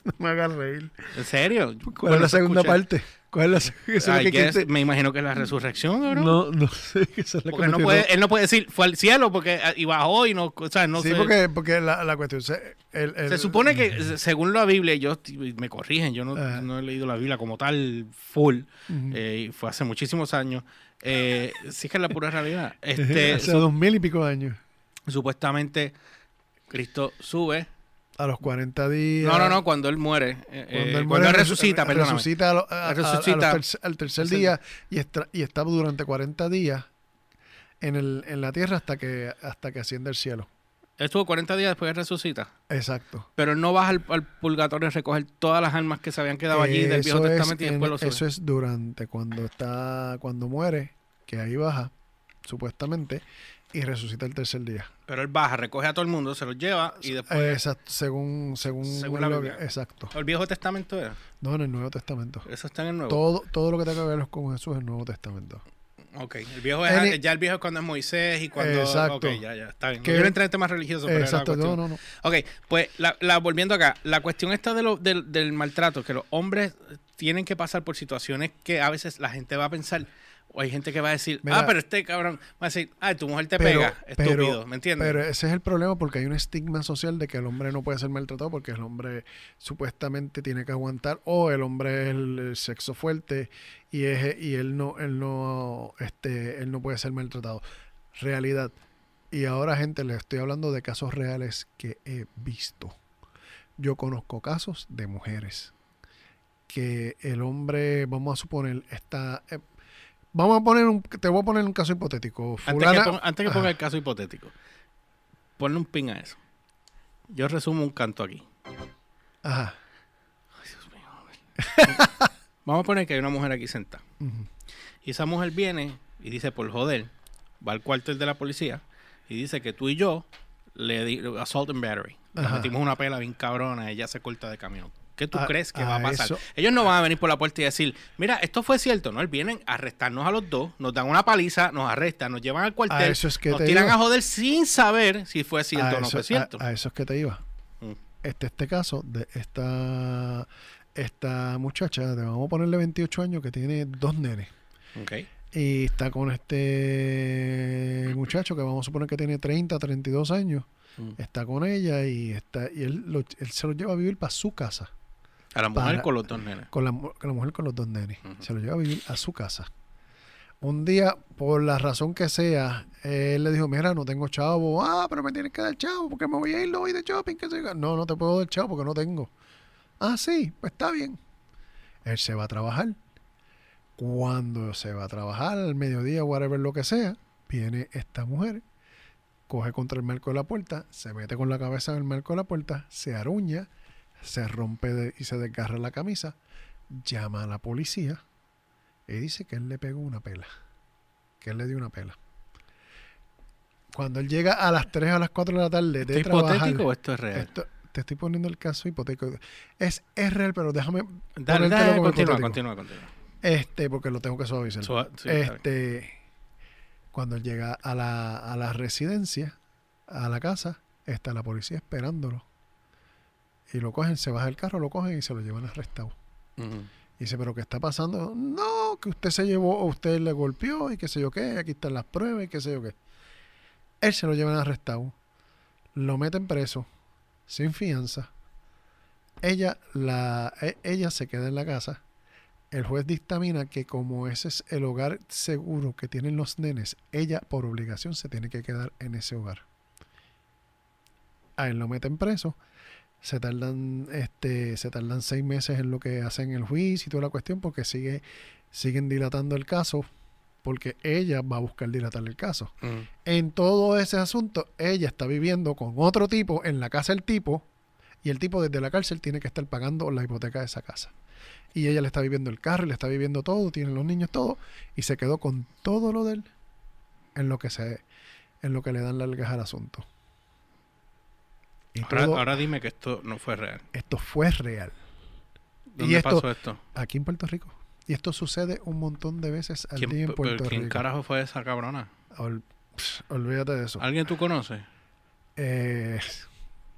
no me hagas reír.
¿En serio?
¿Cuál es la
se
segunda parte? ¿Cuál es la eso es que
guess, me imagino que es la resurrección, cabrón.
No, no sé. Esa es la que
Porque no puede, él no puede decir, fue al cielo porque ah, y bajó y no, o sea, no
sí,
sé.
porque, porque la, la cuestión... Se, el- el-
Se supone que, se- según la Biblia, yo me corrigen, yo no, no he leído la Biblia como tal, full, eh, fue hace muchísimos años. Eh, sí que es la pura realidad. Este,
Hace
su-
dos mil y pico de años.
supuestamente Cristo sube.
A los 40 días.
No, no, no, cuando él muere. eh,
Cuando
eh,
él
cuando
muere,
él
resu-
resucita,
re-
perdóname.
resucita a lo- a- a- a los
Resucita.
tercer- al tercer día y está, y está durante 40 días en, el, en la tierra hasta que, hasta que asciende al cielo.
Él estuvo 40 días después de resucita.
Exacto.
Pero él no baja al, al purgatorio a recoger todas las almas que se habían quedado allí del Viejo Testamento y
en-
después lo sube.
Eso es durante cuando está cuando muere, que ahí baja, supuestamente, y resucita el tercer día.
Pero él baja, recoge a todo el mundo, se los lleva y después.
Eh, Exacto, según, según,
Según la Biblia.
exacto.
¿El Viejo Testamento era?
No, en el Nuevo Testamento.
Eso está en el Nuevo.
Todo, todo lo que tenga que ver con Jesús es el Nuevo Testamento.
Ok, el viejo es,
Any-
ya el viejo es cuando es Moisés y cuando...
Exacto.
Ok, ya, ya, está bien. No quiero entrar en temas religiosos, pero
Exacto, no, no, no.
Ok, pues la, la- volviendo acá, la cuestión esta de lo, del, del maltrato, que los hombres tienen que pasar por situaciones que a veces la gente va a pensar, o hay gente que va a decir,
Mira,
ah, pero este cabrón va a decir, ah, tu mujer te
Pero-
pega,
pero-
estúpido, ¿me entiendes?
Pero ese es el problema porque hay un estigma social de que el hombre no puede ser maltratado porque el hombre supuestamente tiene que aguantar o el hombre es el, el sexo fuerte y es y él no él no este él no puede ser maltratado. Realidad. Y ahora gente le estoy hablando de casos reales que he visto. Yo conozco casos de mujeres que el hombre, vamos a suponer, está eh, Vamos a poner un, te voy a poner un caso hipotético.
antes, que
Fulana-
ponga, antes que ponga el caso hipotético, ponle un pin a eso. Yo resumo un canto aquí.
Ajá.
Vamos a poner que hay una mujer aquí sentada. Y esa mujer viene y dice, por joder, va al cuartel de la policía y dice que tú y yo le di assault and battery. Le metimos una pela bien cabrona, ella se corta de camión. ¿Qué tú
A-
crees que
a
va a pasar?
eso-
Ellos no van a venir por la puerta y decir, mira, esto fue cierto, ¿no? Vienen a arrestarnos a los dos, nos dan una paliza, nos arrestan, nos llevan al cuartel,
eso es que
nos
te
tiran
iba.
a joder sin saber si fue cierto o no fue cierto.
A, eso es que te iba.
Mm.
Este, este caso de esta, esta muchacha, de, vamos a ponerle 28 años, que tiene dos nenes.
Ok.
Y está con este muchacho que vamos a suponer que tiene 30, 32 años.
Mm.
Está con ella y está y él, lo- él se lo lleva a vivir para su casa.
A la mujer
Para-
con los dos nenes.
Con la, mu- con la mujer con los dos nenes. Se lo lleva a vivir a su casa. Un día, por la razón que sea, él le dijo, mira, no tengo chavo. Ah, pero me tienes que dar chavo porque me voy a ir, voy de shopping. Que sé yo". no, no te puedo dar chavo porque no tengo. Ah, sí, pues está bien. Él se va a trabajar. Cuando se va a trabajar, al mediodía, whatever lo que sea, viene esta mujer, coge contra el marco de la puerta, se mete con la cabeza en el marco de la puerta, se aruña, se rompe de- y se desgarra la camisa, llama a la policía y dice que él le pegó una pela, que él le dio una pela. Cuando él llega a las 3 a las 4 de la tarde
¿Esto
de trabajar,
hipotético o esto es real?
esto- te estoy poniendo el caso hipotético. Es, es real, pero déjame
Dale, dale,
como
continúa, continúa, continúa.
Este, porque lo tengo que suavizar.
Suave- sí,
este, cuando él llega a la, a la residencia, a la casa, está la policía esperándolo. Y lo cogen, se baja del carro, lo cogen y se lo llevan arrestado. Y dice, ¿pero qué está pasando? No, que usted se llevó, o usted le golpeó y qué sé yo qué, aquí están las pruebas y qué sé yo qué. Él se lo llevan arrestado, lo meten preso, sin fianza. Ella, la, e- ella se queda en la casa. El juez dictamina que como ese es el hogar seguro que tienen los nenes, ella por obligación se tiene que quedar en ese hogar. A él lo meten preso. Se tardan, este, se tardan seis meses en lo que hacen el juicio y toda la cuestión porque sigue, siguen dilatando el caso porque ella va a buscar dilatar el caso.
Mm.
En todo ese asunto, ella está viviendo con otro tipo en la casa del tipo y el tipo desde la cárcel tiene que estar pagando la hipoteca de esa casa. Y ella le está viviendo el carro, y le está viviendo todo, tiene los niños todo y se quedó con todo lo de él en lo que se en lo que le dan largas al asunto. Y
Ahora,
todo
ahora dime que esto no fue real.
esto fue real
¿Dónde
esto-
pasó esto?
aquí en Puerto Rico. Y esto sucede un montón de veces al día
¿Quién,
en Puerto
¿quién
Rico.
carajo fue esa cabrona?
Ol- olvídate de eso.
¿Alguien tú conoces?
Eh,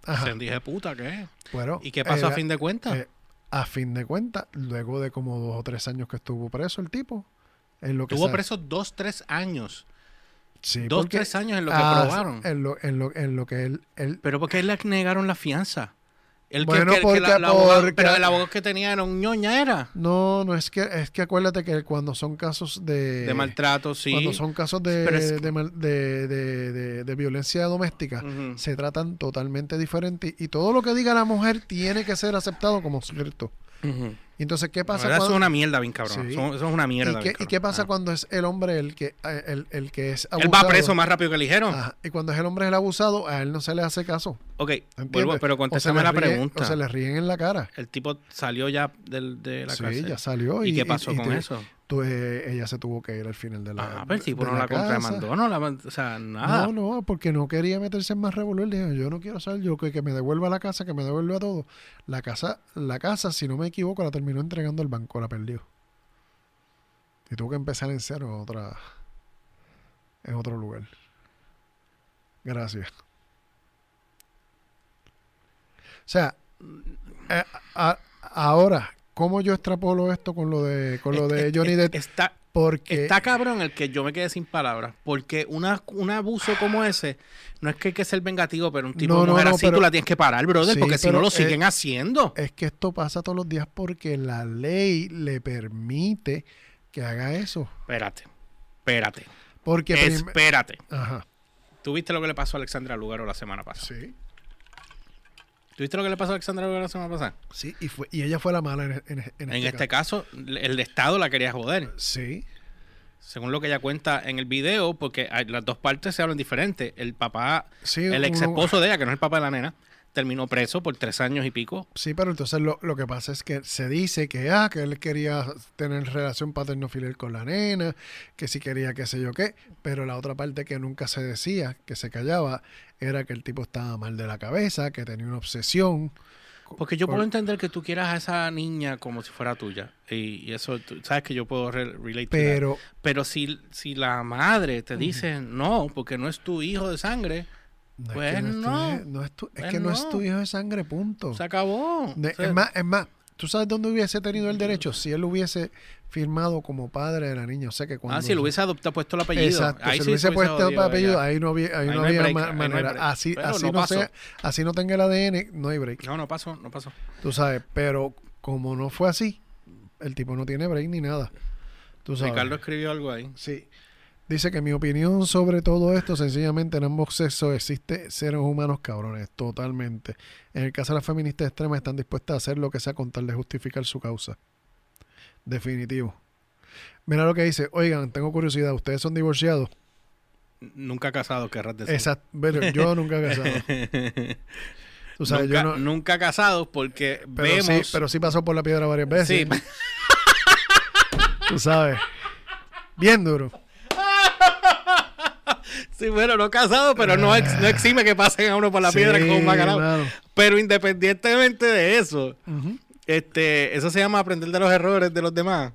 ajá.
Se dije puta, ¿qué?
Bueno,
¿Y qué pasó a
era-
fin de cuentas?
eh, a fin de cuentas, luego de como dos o tres años que estuvo preso el tipo, en lo que
Estuvo preso dos, tres años.
Sí,
dos,
porque-
tres años en lo que
ah,
probaron.
En lo, en lo, en lo que él, él-
Pero ¿por qué le negaron la fianza? El que-
Bueno,
que, que
porque-
la- la abogada-
porque-
pero el abogado que tenía era un ñoña, era.
no, no es que es que acuérdate que cuando son casos de
de maltrato, sí.
cuando son casos de,
es-
de, de- de- violencia doméstica se tratan totalmente diferente y todo lo que diga la mujer tiene que ser aceptado como cierto. Entonces, ¿qué pasa
verdad, Eso
cuando
es una mierda, bien cabrón.
Sí.
Eso, eso es una mierda.
¿Y qué, y qué pasa
Ah.
cuando es el hombre el que eh, el, el que es
Él
abusado?
va preso más rápido que el ligero.
Ajá, Y cuando es el hombre el abusado, a él no se le hace caso.
Ok, vuelvo, pero contéstame la
ríen-
pregunta.
O se le ríen en la cara.
El tipo salió ya del, de la
sí,
cárcel.
ya salió.
¿Y, qué pasó
y
con
te-
eso?
Eh, ella se tuvo que ir al final de la
Ah, pero el tipo
de
no la,
casa.
contramandó, no la, o sea, nada.
No, no, porque no quería meterse en más revolver. Dijo, yo no quiero saber, yo que, que me devuelva la casa, que me devuelva todo. La casa, la casa, si no me equivoco, la terminó entregando al banco, la perdió. Y tuvo que empezar en cero en otra, en otro lugar. Gracias. O sea, eh, a- ahora, ¿cómo yo extrapolo esto con lo de, con lo de Johnny Depp?
Está,
Porque
está cabrón el que yo me quedé sin palabras. Porque una, un abuso como ese, no es que hay que ser vengativo, pero un tipo
No,
de mujer
no,
así
pero-
tú la tienes que parar, brother,
Sí,
porque si no lo siguen haciendo.
es que esto pasa todos los días porque la ley le permite que haga eso.
Espérate, espérate,
Porque
espérate.
Ajá.
¿Tú viste lo que le pasó a Alexandra Lugaro la semana pasada?
Sí.
¿Tú viste lo que le pasó a Alexandra la semana pasada?
Sí, y fue y ella fue la mala en, en- en
En
este,
este caso, el Estado la quería joder.
Sí.
Según lo que ella cuenta en el video, porque hay- las dos partes se hablan diferentes. El papá,
Sí,
el ex
uno-
esposo de ella, que no es el papá de la nena, terminó preso por tres años y pico.
Sí, pero entonces lo, lo que pasa es que se dice que, ah, que él quería tener relación paterno-filial con la nena, que si quería qué sé yo qué, pero la otra parte que nunca se decía, que se callaba, era que el tipo estaba mal de la cabeza, que tenía una obsesión.
Porque yo
Por-
puedo entender que tú quieras a esa niña como si fuera tuya. Y, y eso, tú- sabes que yo puedo re- relate.
Pero,
Pero si, si la madre te dice no, porque no es tu hijo de sangre,
no es,
Pues
que no, es tu
no.
es tu- es
Pues
que no. es tu hijo de sangre, punto.
se acabó.
De-
O sea,
es más, es más, ¿tú sabes dónde hubiese tenido el derecho? Si él hubiese firmado como padre de la niña. O sea que cuando...
ah, si lo hubiese adoptado, puesto el apellido.
Exacto,
ahí
si le hubiese
se
puesto el apellido, ahí no había, ahí
Ahí
no había
break,
ma-
ahí
manera. Así, así
no
sea, así no tenga el ADN, no hay break.
No, no pasó, no pasó.
Tú sabes, pero como no fue así, el tipo no tiene break ni nada. Tú sabes.
Ricardo escribió algo ahí.
Sí. Dice que mi opinión sobre todo esto, sencillamente en ambos sexos existe seres humanos cabrones, totalmente. En el caso de las feministas extremas están dispuestas a hacer lo que sea con tal de justificar su causa. Definitivo. Mira lo que dice, oigan, tengo curiosidad, ¿ustedes son divorciados?
Nunca casado, querrás decir.
Exacto, pero yo nunca he casado. Tú sabes,
nunca,
yo no...
nunca casados porque
Pero
vemos...
sí, pero sí pasó por la piedra varias veces.
Sí,
Tú sabes. Bien duro.
Sí, bueno, no casados, pero no, ex- no exime que pasen a uno por la piedra con un bacalao. Pero independientemente de eso, este, eso se llama aprender de los errores de los demás.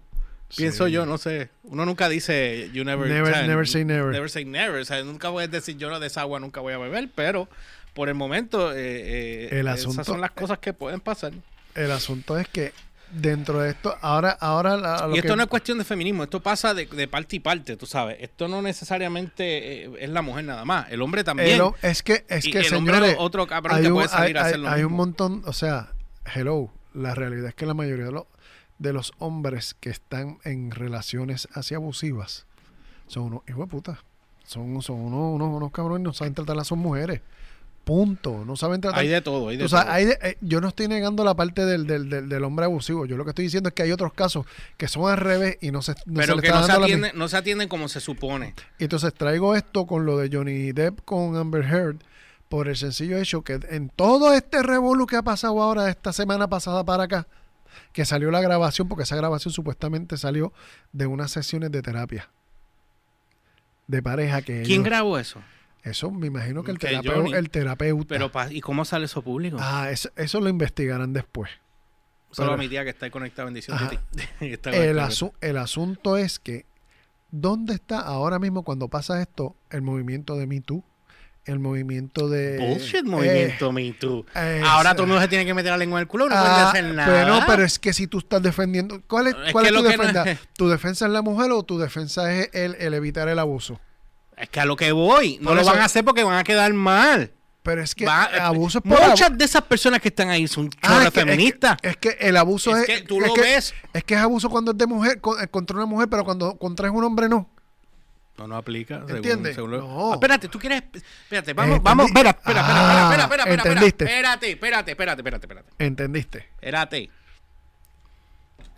Pienso yo, no sé. Uno nunca dice you never,
Never-
o sea,
never say never.
Never say never. O sea, nunca voy a decir yo no de esa agua nunca voy a beber, pero por el momento eh, eh,
El
esas
asunto-
son las cosas que pueden pasar.
El asunto es que dentro de esto, ahora, ahora la- lo
Y esto
que-
no es cuestión de feminismo, esto pasa de, de parte y parte, tú sabes. Esto no necesariamente eh, es la mujer nada más, el hombre también.
el es que, es
Y
que
el hombre
señores,
otro cabrón
hay
que
un,
puede salir
hay-
a hacer
hay-
lo
hay un montón, o sea, hello, la realidad es que la mayoría de, los de los hombres que están en relaciones así abusivas son unos hijos de puta. Son, son unos, unos, unos cabrones, no saben tratar a sus mujeres. Punto. No saben tratar.
Hay de todo, hay de
O sea,
todo.
hay de- eh, yo no estoy negando la parte del, del, del, del hombre abusivo. Yo lo que estoy diciendo es que hay otros casos que son al revés y no se, no se
Pero
le
que
está
no se, atienden, no se atienden como se supone.
y entonces traigo esto con lo de Johnny Depp con Amber Heard por el sencillo hecho que en todo este revolú que ha pasado ahora esta semana pasada para acá, que salió la grabación, porque esa grabación supuestamente salió de unas sesiones de terapia de pareja que
¿Quién
ellos-
grabó eso?
Eso me imagino que el,
Que
terapeu-
Johnny.
el terapeuta
Pero pa- ¿Y cómo sale eso público?
ah eso, eso lo investigarán después
Solo a mi tía que está conectada, bendición
Ajá.
Titi. Está
el, asu- el asunto es que ¿dónde está ahora mismo cuando pasa esto el movimiento de Me Too? El movimiento de...
Bullshit
eh,
movimiento Me Too.
eh,
Ahora todo el mundo se tiene que meter la lengua en el culo, no puede
Ah,
hacer nada.
Pero, pero es que si tú estás defendiendo... ¿Cuál es,
Es
cuál es tu
no
defensa?
es-
¿Tu defensa es la mujer o tu defensa es el, el evitar el abuso?
Es que a lo que voy, no lo
eso-
van a hacer porque van a quedar mal.
Pero es que
Va-
abuso es por
Muchas de esas personas que están ahí son
Ah,
chorras
es que- es que-
feministas.
Es que, el abuso
Es
es...
que tú lo ves.
Es que es abuso cuando es de mujer, con- eh, contra una mujer, pero cuando contra un hombre no.
No, no aplica.
¿Entiendes?
según
No.
Ah, espérate, tú quieres. Espérate, vamos, vamos. Espera, espera, espera,
Ah,
espera, espera, espera, espera,
¿entendiste?
Espérate, espérate, espérate, espérate, espérate.
¿Entendiste?
Espérate.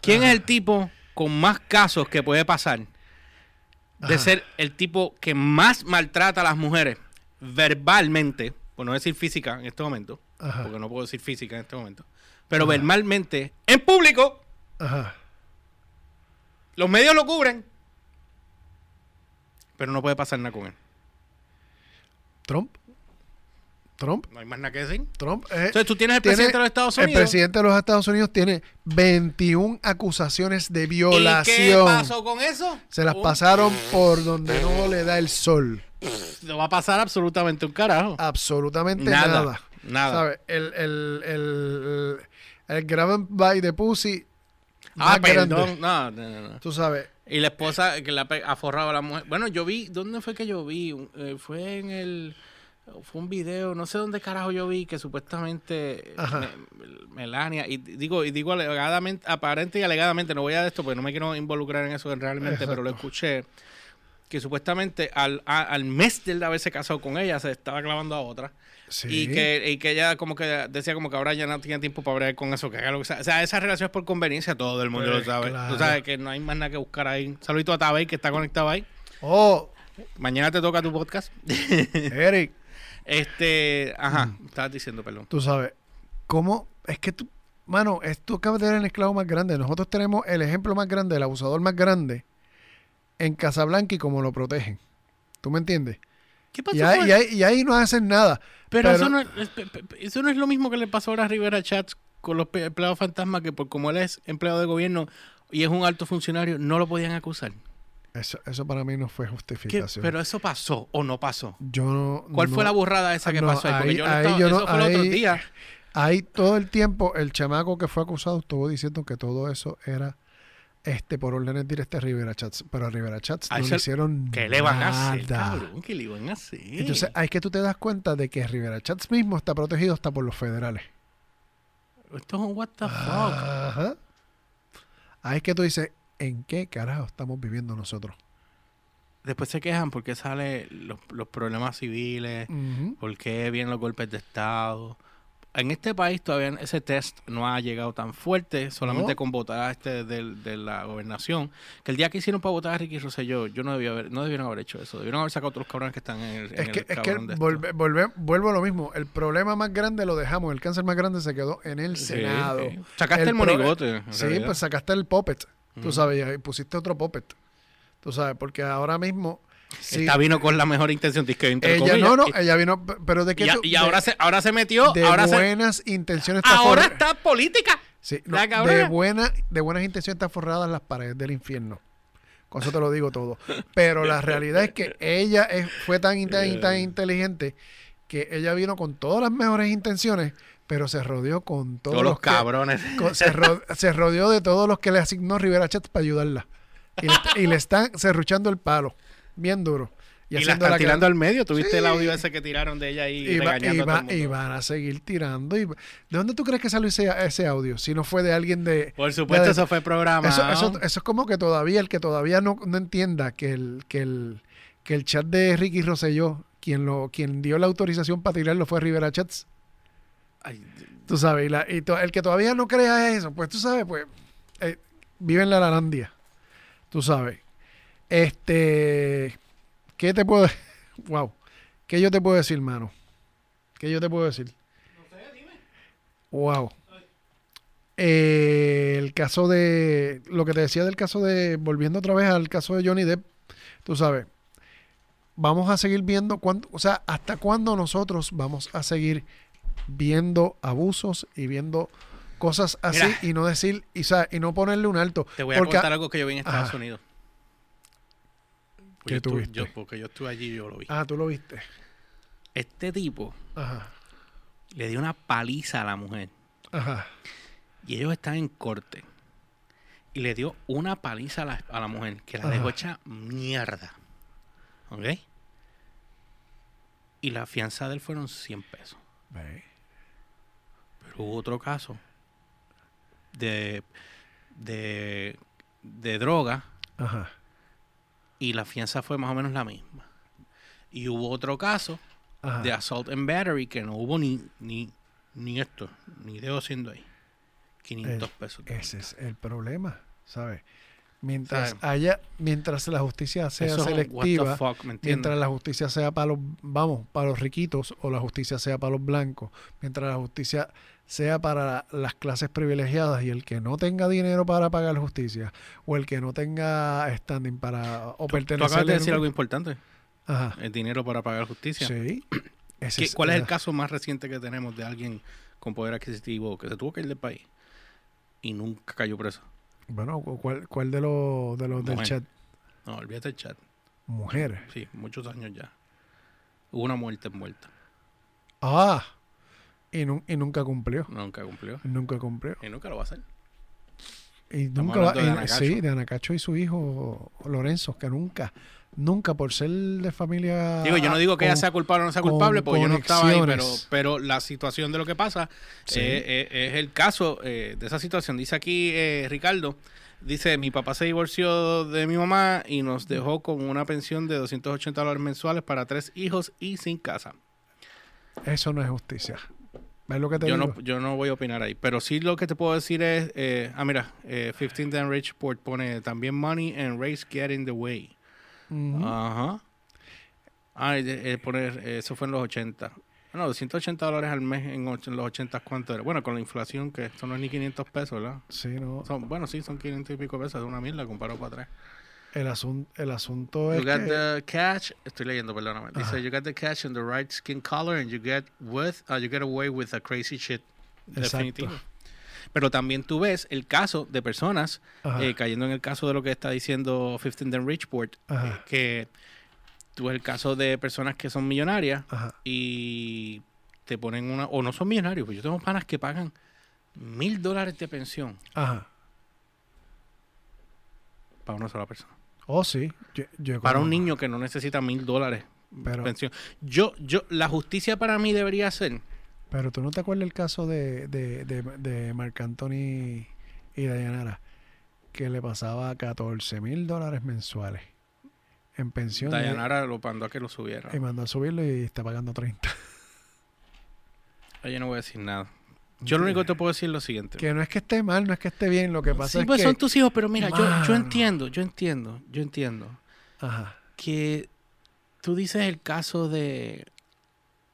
¿Quién
Ah.
es el tipo con más casos que puede pasar de
Ajá.
ser el tipo que más maltrata a las mujeres verbalmente, por no decir física en este momento,
Ajá.
porque no puedo decir física en este momento, pero verbalmente, en público, los medios lo cubren, pero no puede pasar nada con él.
Trump. Trump.
No hay más nada que decir.
Trump. eh,
Entonces tú tienes el
tiene-
presidente de los Estados
El
Unidos.
presidente de los Estados Unidos tiene 21 acusaciones de
¿Y qué
violación.
pasó con eso?
Se las
Un-
pasaron por donde no le da el sol.
No va a pasar absolutamente un carajo.
Absolutamente
Nada,
nada.
nada.
¿Sabes? El, el, el, el grab by de Pussy.
ah, perdón. No, no, no, no.
Tú sabes.
Y la esposa que la forrado a la mujer. Bueno, yo vi, ¿dónde fue que yo vi? Eh, fue en el. Fue un video, no sé dónde carajo yo vi que supuestamente me- Melania, y digo, y digo alegadamente, aparente y alegadamente, no voy a de esto porque no me quiero involucrar en eso realmente, pero lo escuché, que supuestamente al, a- al mes de él haberse casado con ella, se estaba clavando a otra.
Sí.
Y que, y que ella como que decía como que ahora ya no tiene tiempo para hablar con eso, que haga lo que sea. O sea, esa relación es por conveniencia, todo el mundo
Pues,
lo sabe.
claro.
Tú sabes que no hay más nada que buscar ahí. Saludito a Tabey que está conectado ahí.
Oh,
Mañana te toca tu podcast.
Eric,
este, ajá,
Mm.
estabas diciendo, perdón.
tú sabes. ¿Cómo? Es que tú. Mano, es tú acabas de ver el esclavo más grande. Nosotros tenemos el ejemplo más grande, el abusador más grande en Casablanca y cómo lo protegen. ¿Tú me entiendes?
¿Qué pasó?
Y ahí, y ahí- y ahí no hacen nada.
pero
pero-
eso, no es, eso no es lo mismo que le pasó ahora a Rivera Chats con los empleados fantasmas, que por como él es empleado de gobierno y es un alto funcionario, no lo podían acusar.
Eso, eso para mí no fue
¿Qué?
justificación.
Pero eso pasó o no pasó.
yo no.
¿Cuál
no-
fue la burrada esa que
no,
pasó ahí? Porque
ahí-
yo no
ahí
estaba-
yo no-
eso fue el otro
ahí-
día.
Ahí todo el tiempo el chamaco que fue acusado estuvo diciendo que todo eso era este por órdenes directas de Rivera Chats. Pero a Rivera Chats no le hicieron
¿Qué le van a hacer, cabrón? ¿Qué le van a hacer?
Entonces hay que tú te das cuenta de que Rivera Chats mismo está protegido hasta por los federales.
Esto es un what the fuck.
Ajá. Ahí es que tú dices, ¿en qué carajo estamos viviendo nosotros?
Después se quejan porque sale los, los problemas civiles, porque vienen los golpes de Estado. En este país todavía ese test no ha llegado tan fuerte, solamente
No.
con votar este del- de, la gobernación. Que el día que hicieron para votar a Ricky Rosselló, yo no debía haber, no debieron haber hecho eso. Debieron haber sacado a otros cabrones que están en el, en
Es que,
el
es que
de esto.
volve- volve- vuelvo a lo mismo. El problema más grande lo dejamos. El cáncer más grande se quedó en el
Sí,
Senado.
sí. Sacaste el,
pro-
monigote.
Sí,
realidad.
pues sacaste el puppet. Tú sabes, y pusiste otro puppet. Tú sabes, porque ahora mismo. sí,
Esta vino con la mejor intención, entre
ella no, no, ella vino, pero de qué
y,
de-
ahora, se, ahora se metió,
de
ahora, se,
buenas intenciones
ahora está política.
Sí, no, de buena, de buenas intenciones están forradas las paredes del infierno. Con eso te lo digo todo. Pero la realidad es que ella es- fue tan, tan, tan inteligente que ella vino con todas las mejores intenciones, pero se rodeó con todos,
Todos los
que-
cabrones.
con- se, ro- se rodeó de todos los que le asignó Rivera Chat para ayudarla. Y le, y le están serruchando el palo, bien duro.
Y, la están
la
tirando al medio. ¿Tuviste el audio ese que tiraron de ella ahí
y, va-
regañando
y
a todo
va-
el mundo?
y van a seguir tirando. Y, ¿De dónde tú crees que salió ese, ese audio? Si no fue de alguien de...
Por supuesto,
de-
eso fue programa.
Eso, eso, eso es como que todavía, el que todavía no, no entienda que el, que el que el chat de Ricky Rosselló, quien lo, quien dio la autorización para tirarlo fue Rivera Chats. Tú sabes, y, la- y to- el que todavía no crea eso, pues tú sabes, pues eh, vive en la Larandia. Tú sabes. Este, ¿qué te puedo Wow. ¿Qué yo te puedo decir, mano? ¿Qué yo te puedo decir? Wow. Eh, el caso de lo que te decía del caso de volviendo otra vez al caso de Johnny Depp, tú sabes, vamos a seguir viendo cuándo, o sea, hasta cuándo nosotros vamos a seguir viendo abusos y viendo cosas así
Mira.
y no decir y, y no ponerle un alto.
Te voy a
Porque-
contar algo que yo vi en Estados
Ajá.
Unidos.
¿Qué
estuve-
tuviste?
yo- porque yo estuve allí y yo lo vi.
Ah, tú lo viste.
Este tipo
Ajá.
le dio una paliza a la mujer.
Ajá.
Y ellos están en corte. Y le dio una paliza a la, a la mujer que la
Ajá.
dejó hecha mierda. ¿Ok? Y la fianza de él fueron 100 pesos.
Ve.
Hubo otro caso de, de, de droga
Ajá.
y la fianza fue más o menos la misma. Y hubo otro caso
Ajá.
de assault and battery que no hubo ni, ni, ni esto, ni dedo siendo ahí. 500
El-
pesos.
Ese es el problema, ¿sabes? Mientras haya, mientras la justicia sea selectiva, mientras la justicia sea para los, vamos, para los riquitos o la justicia sea para los blancos, mientras la justicia sea para las clases privilegiadas y el que no tenga dinero para pagar justicia o el que no tenga standing para o
Tú
pertenecer
acabas de
en
decir algo importante.
Ajá.
El dinero para pagar justicia.
Sí. Ese
¿Qué- ¿Cuál es el
ah,
caso más reciente que tenemos de alguien con poder adquisitivo que se tuvo que ir del país y nunca cayó preso?
Bueno, ¿cuál, cuál de los de los del chat?
No, olvídate el chat.
Mujeres.
Sí, muchos años ya. Hubo una muerte envuelta.
Ah. Y, nu- y nunca cumplió.
Nunca cumplió.
Nunca cumplió.
Y nunca lo va a hacer.
Y
Estamos
nunca va,
de Anacacho.
sí, de Anacacho y su hijo Lorenzo, que nunca, nunca por ser de familia.
Digo, yo no digo que ella sea culpable o no sea culpable, porque yo no estaba ahí, pero, pero la situación de lo que pasa
Sí.
eh, eh, es el caso eh, de esa situación. Dice aquí Ricardo, dice, mi papá se divorció de mi mamá y nos dejó con una pensión de 280 dólares mensuales para tres hijos y sin casa.
Eso no es justicia. ¿Ves lo que te
Yo
digo?
no, yo no voy a opinar ahí, pero sí lo que te puedo decir es, eh, ah, mira, eh, 15 Dan Richport pone también money and race get in the way. Ajá. Ah, eh, poner, eh, eso fue en los 80. No, 280 dólares al mes en, los 80, ¿cuánto era? Bueno, con la inflación, que esto no es ni 500 pesos, ¿verdad?
Sí, no.
Son, bueno, sí, son 500 y pico pesos, es una mierda comparado para atrás.
El, asun- el asunto es
You got
que...
the cash, estoy leyendo, perdóname. Dice,
Ajá.
you got the cash and the right skin color and you get with, uh, you get away with a crazy shit. Definitivo. Pero también tú ves el caso de personas, eh, cayendo en el caso de lo que está diciendo 15 Dan Richport, eh, que tú ves el caso de personas que son millonarias
Ajá.
y te ponen una, o no son millonarios, pues yo tengo panas que pagan mil dólares de pensión
Ajá.
para una sola persona.
Oh, sí. Yo, yo
Para
como-
un niño que no necesita mil dólares
Pero-
pensión. Yo, yo, la justicia para mí debería ser,
Pero tú no te acuerdas el caso de, de, de, de Marc Anthony y Dayanara, que le pasaba 14 mil dólares mensuales en pensión.
Dayanara lo mandó a que lo subiera.
Y mandó a subirlo y está pagando 30.
Yo no voy a decir nada. Yo lo único que te puedo decir es lo siguiente.
Que no es que esté mal, no es que esté bien, lo que pasa
Sí,
es
pues
que...
son tus hijos, pero mira, yo, entiendo, yo entiendo, yo entiendo
Ajá.
que tú dices el caso de...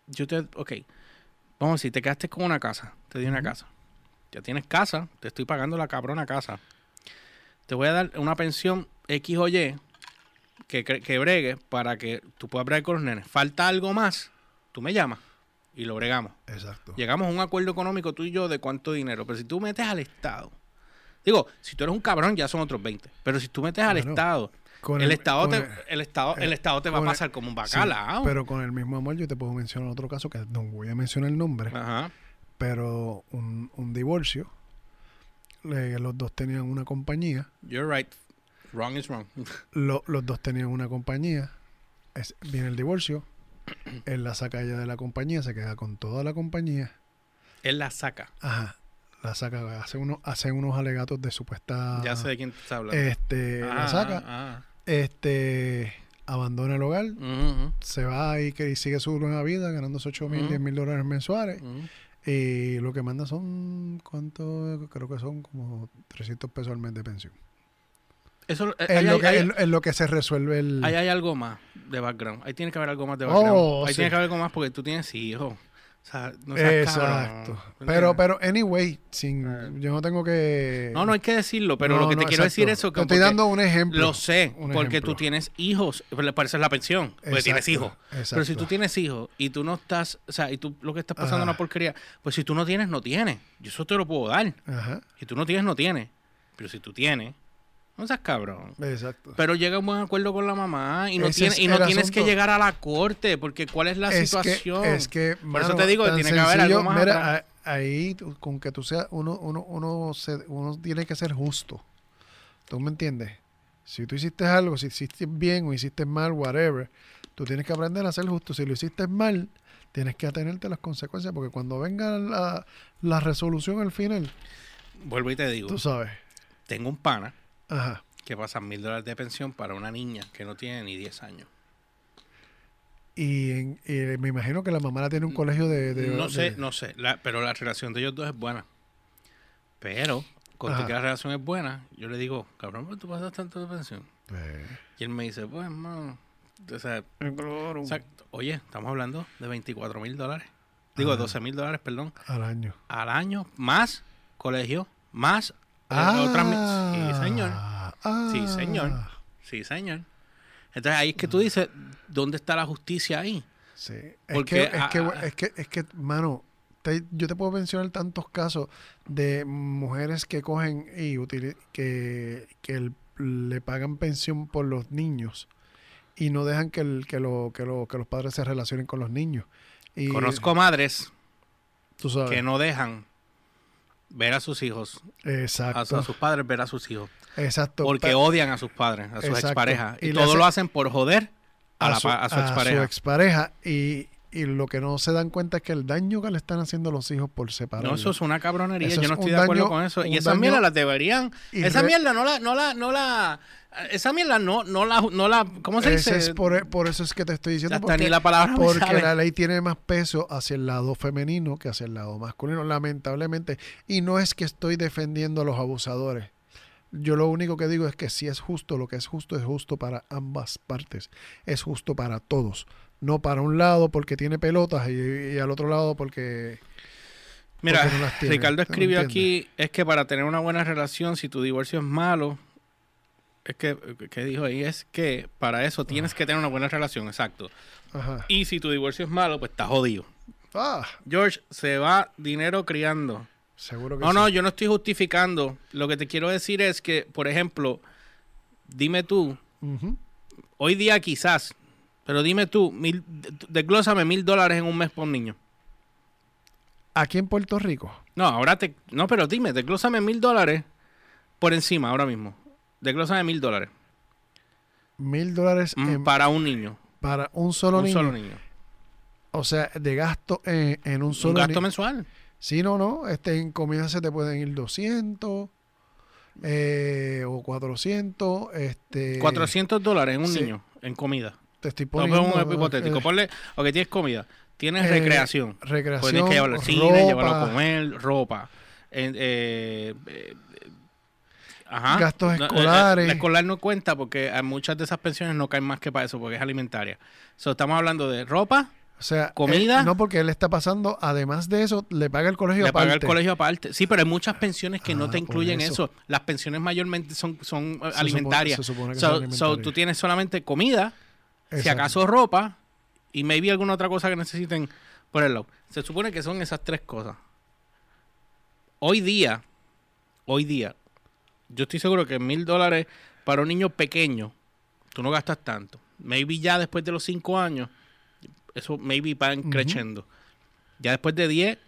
Yo te... Ok, vamos a decir, te quedaste con una casa, te di una casa. Ya tienes casa, te estoy pagando la cabrona casa. Te voy a dar una pensión X o Y que, que bregue para que tú puedas bregar con los nenes. Falta algo más, tú me llamas y lo bregamos.
Exacto.
Llegamos a un acuerdo económico tú y yo de cuánto dinero. Pero si tú metes al Estado, digo, si tú eres un cabrón ya son otros 20. Pero si tú metes al
Bueno,
Estado, el, Estado te,
el-
el Estado, el
eh,
Estado te va a pasar como un
sí,
bacalao.
pero con el mismo amor yo te puedo mencionar otro caso que no voy a mencionar el nombre,
Ajá.
pero un, un divorcio. Le- los dos tenían una compañía.
You're right. Wrong is wrong.
Lo- los dos tenían una compañía. Es, viene el divorcio. Él la saca ella de la compañía, se queda con toda la compañía.
Él la saca.
Ajá. La saca, hace, uno, hace unos alegatos de supuesta.
Ya sé de quién está hablando.
Este, la
Ah,
saca.
ah,
Este, abandona el hogar.
ah.
Se va y, que, y sigue su nueva vida ganándose 8 mil,
Ujú.
10 mil dólares mensuales. Y lo que manda son, ¿cuánto? Creo que son como 300 pesos al mes de pensión.
Eso, eh,
Es
ahí
lo,
hay-
que, es lo- que se resuelve el...
ahí hay algo más de background. Ahí tiene que haber algo más de
Oh,
background. ahí
sí.
tiene que haber algo más porque tú tienes hijos. O sea, no cabrón,
Exacto.
¿me
Pero, pero, anyway, sin,
Eh.
yo no tengo que...
No, no hay que decirlo, pero
No,
lo que te
no,
quiero
exacto.
decir es eso. que
Te estoy dando un ejemplo.
Lo sé, porque
ejemplo.
tú tienes hijos. Para eso es la pensión, porque tienes
Exacto,
hijos. Pero si tú tienes hijos y tú no estás, o sea, y tú lo que estás pasando es una porquería, pues si tú no tienes, no tienes. Yo eso te lo puedo dar.
Ajá,
Si tú no tienes, no tienes. Pero si tú tienes, no seas cabrón.
exacto.
Pero llega a un buen acuerdo con la mamá y no,
Ese
tiene,
es
y no tienes que llegar a la corte, porque ¿cuál es la
es
situación?
Que, es que,
Por eso te digo que tiene que haber algo más
mira,
atrás.
ahí con que tú seas, uno, uno, uno, se- uno tiene que ser justo. ¿Tú me entiendes? Si tú hiciste algo, si hiciste bien o hiciste mal, whatever, tú tienes que aprender a ser justo. Si lo hiciste mal, tienes que atenerte a las consecuencias, porque cuando venga la, la resolución al final,
Vuelvo y te digo,
tú sabes.
tengo un pana
Ajá.
que pasa mil dólares de pensión para una niña que no tiene ni 10 años.
Y, en- y me imagino que la mamá la tiene un colegio de... de-
no sé,
de-
no sé, la- pero la relación de ellos dos es buena. Pero, con que la relación es buena, yo le digo, cabrón, ¿por qué tú pasas tanto de pensión?
Eh,
Y él me dice, pues, mano, o sea,
claro,
o sea, oye, estamos hablando de 24 mil dólares. Digo,
Ajá.
12 mil dólares, perdón,
al año.
al año, más colegio, más eh,
Ah,
otra Sí, señor.
ah.
Sí, señor. Sí, señor. Entonces ahí es que tú dices, ¿dónde está la justicia ahí?
Sí. Es,
Porque,
que, es, que,
ah,
es que, es que, mano, te- yo te puedo mencionar tantos casos de mujeres que cogen y que, que el- le pagan pensión por los niños y no dejan que, el, que, lo, que, lo, que los padres se relacionen con los niños. Y,
Conozco madres
tú sabes,
que no dejan ver a sus hijos, a,
Exacto.
a sus padres ver a sus hijos,
exacto.
porque odian a sus padres, a sus
Exacto.
exparejas. Y, todo
hace-
lo hacen por joder a, la
su,
a su
a
expareja
y, y lo que no se dan cuenta es que el daño que le están haciendo a los hijos por separar.
No, eso es una cabronería.
Eso
Yo no
es
estoy de acuerdo
daño-
con eso. Y esas
daño
mierdas las deberían. Esa mierda no la, no la, no la. Esa mierda no, no la, no la. ¿Cómo se dice?
es por, por eso es que te estoy diciendo. Porque
ni la palabra
porque
sale.
la ley tiene más peso hacia el lado femenino que hacia el lado masculino, lamentablemente. Y no es que estoy defendiendo a los abusadores. Yo lo único que digo es que si es justo, lo que es justo es justo para ambas partes. Es justo para todos. No para un lado porque tiene pelotas y, y al otro lado porque...
Mira,
porque no las tiene.
Ricardo
¿Tú me
escribió aquí: es que para tener una buena relación, si tu divorcio es malo, es que, ¿qué dijo ahí? Es que para eso tienes que tener una buena relación, exacto.
Ajá.
Y si tu divorcio es malo, pues estás jodido.
Ah,
George, se va dinero criando.
Seguro que
No,
sí.
no, yo no estoy justificando. Lo que te quiero decir es que, por ejemplo, dime tú, hoy día quizás, pero dime tú, mil, desglósame mil dólares en un mes por un niño.
Aquí en Puerto Rico.
No, ahora te. No, pero dime, desglósame mil dólares por encima ahora mismo. Desglósame mil dólares
Mil dólares
mm,
en-
para un niño.
para un solo
un
niño.
solo niño.
O sea, de gasto en, en un
Un
solo
gasto
niño.
mensual.
Sí, no, no. Este, en comida se te pueden ir 200 eh, o 400. Este,
400 dólares en un
sí.
niño, en comida.
Te estoy
No,
poniendo.
pero un hipotético.
eh,
Ponle, ok, tienes comida. Tienes
eh,
recreación. Pues
recreación.
tienes que llevarlo al cine,
ropa,
llevarlo a comer, ropa. eh, ajá.
Gastos
No,
escolares.
La escolar no cuenta porque muchas de esas pensiones no caen más que para eso, porque es alimentaria. So, estamos hablando de ropa,
O sea,
comida.
él- no, porque él está pasando, además de eso, le paga el colegio
le paga el
aparte.
colegio aparte. Sí, pero hay muchas pensiones que no
Ah,
te incluyen
eso.
eso. Las pensiones mayormente son, son
Se
alimentarias.
supone- se supone que
So-
son
so, tú tienes solamente comida, si acaso ropa y maybe alguna otra cosa que necesiten por el lado. Se supone que son esas tres cosas. Hoy día, hoy día, yo estoy seguro que mil dólares para un niño pequeño, tú no gastas tanto. Maybe ya después de los cinco años, eso maybe van
Ujú.
creciendo. Ya después de 10,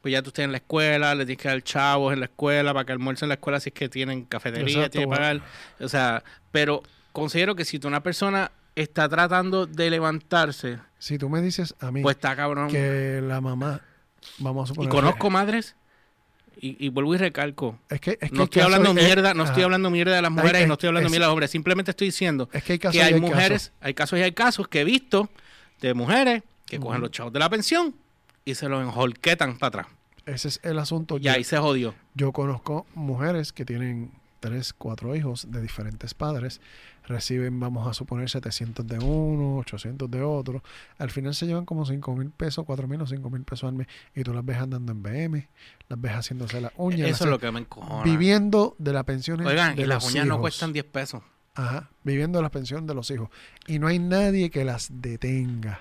pues ya tú estás en la escuela, le tienes que dar chavos en la escuela para que almuercen en la escuela si es que tienen cafetería,
Exacto,
tienen que pagar. O sea, pero considero que si tú una persona está tratando de levantarse,
Si tú me dices a mí
pues está cabrón.
que la mamá, vamos a
Y
suponer...
conozco madres, y, y vuelvo y recalco,
Es que, es que
no estoy hablando mierda, no estoy hablando mierda de las mujeres
Hay-
y no estoy hablando
es-
mierda de los hombres, simplemente estoy diciendo
Es que hay casos
que
y
hay
hay
mujeres, hay casos y hay casos que he visto de mujeres que cogen
Ujú.
los chavos de la pensión y se los enjolquetan para atrás.
Ese es el asunto.
Y
Yo-
ahí se jodió.
Yo conozco mujeres que tienen tres, cuatro hijos de diferentes padres, reciben, vamos a suponer, 700 de uno, 800 de otro. Al final se llevan como 5 mil pesos, 4 mil o 5 mil pesos al mes. Y tú las ves andando en BM, las ves haciéndose las uñas, las
Eso es lo que me encojona.
viviendo de la pensión
Oigan,
de
y las uñas no
hijos.
cuestan 10 pesos.
Ajá, viviendo de la pensión de los hijos. Y no hay nadie que las detenga.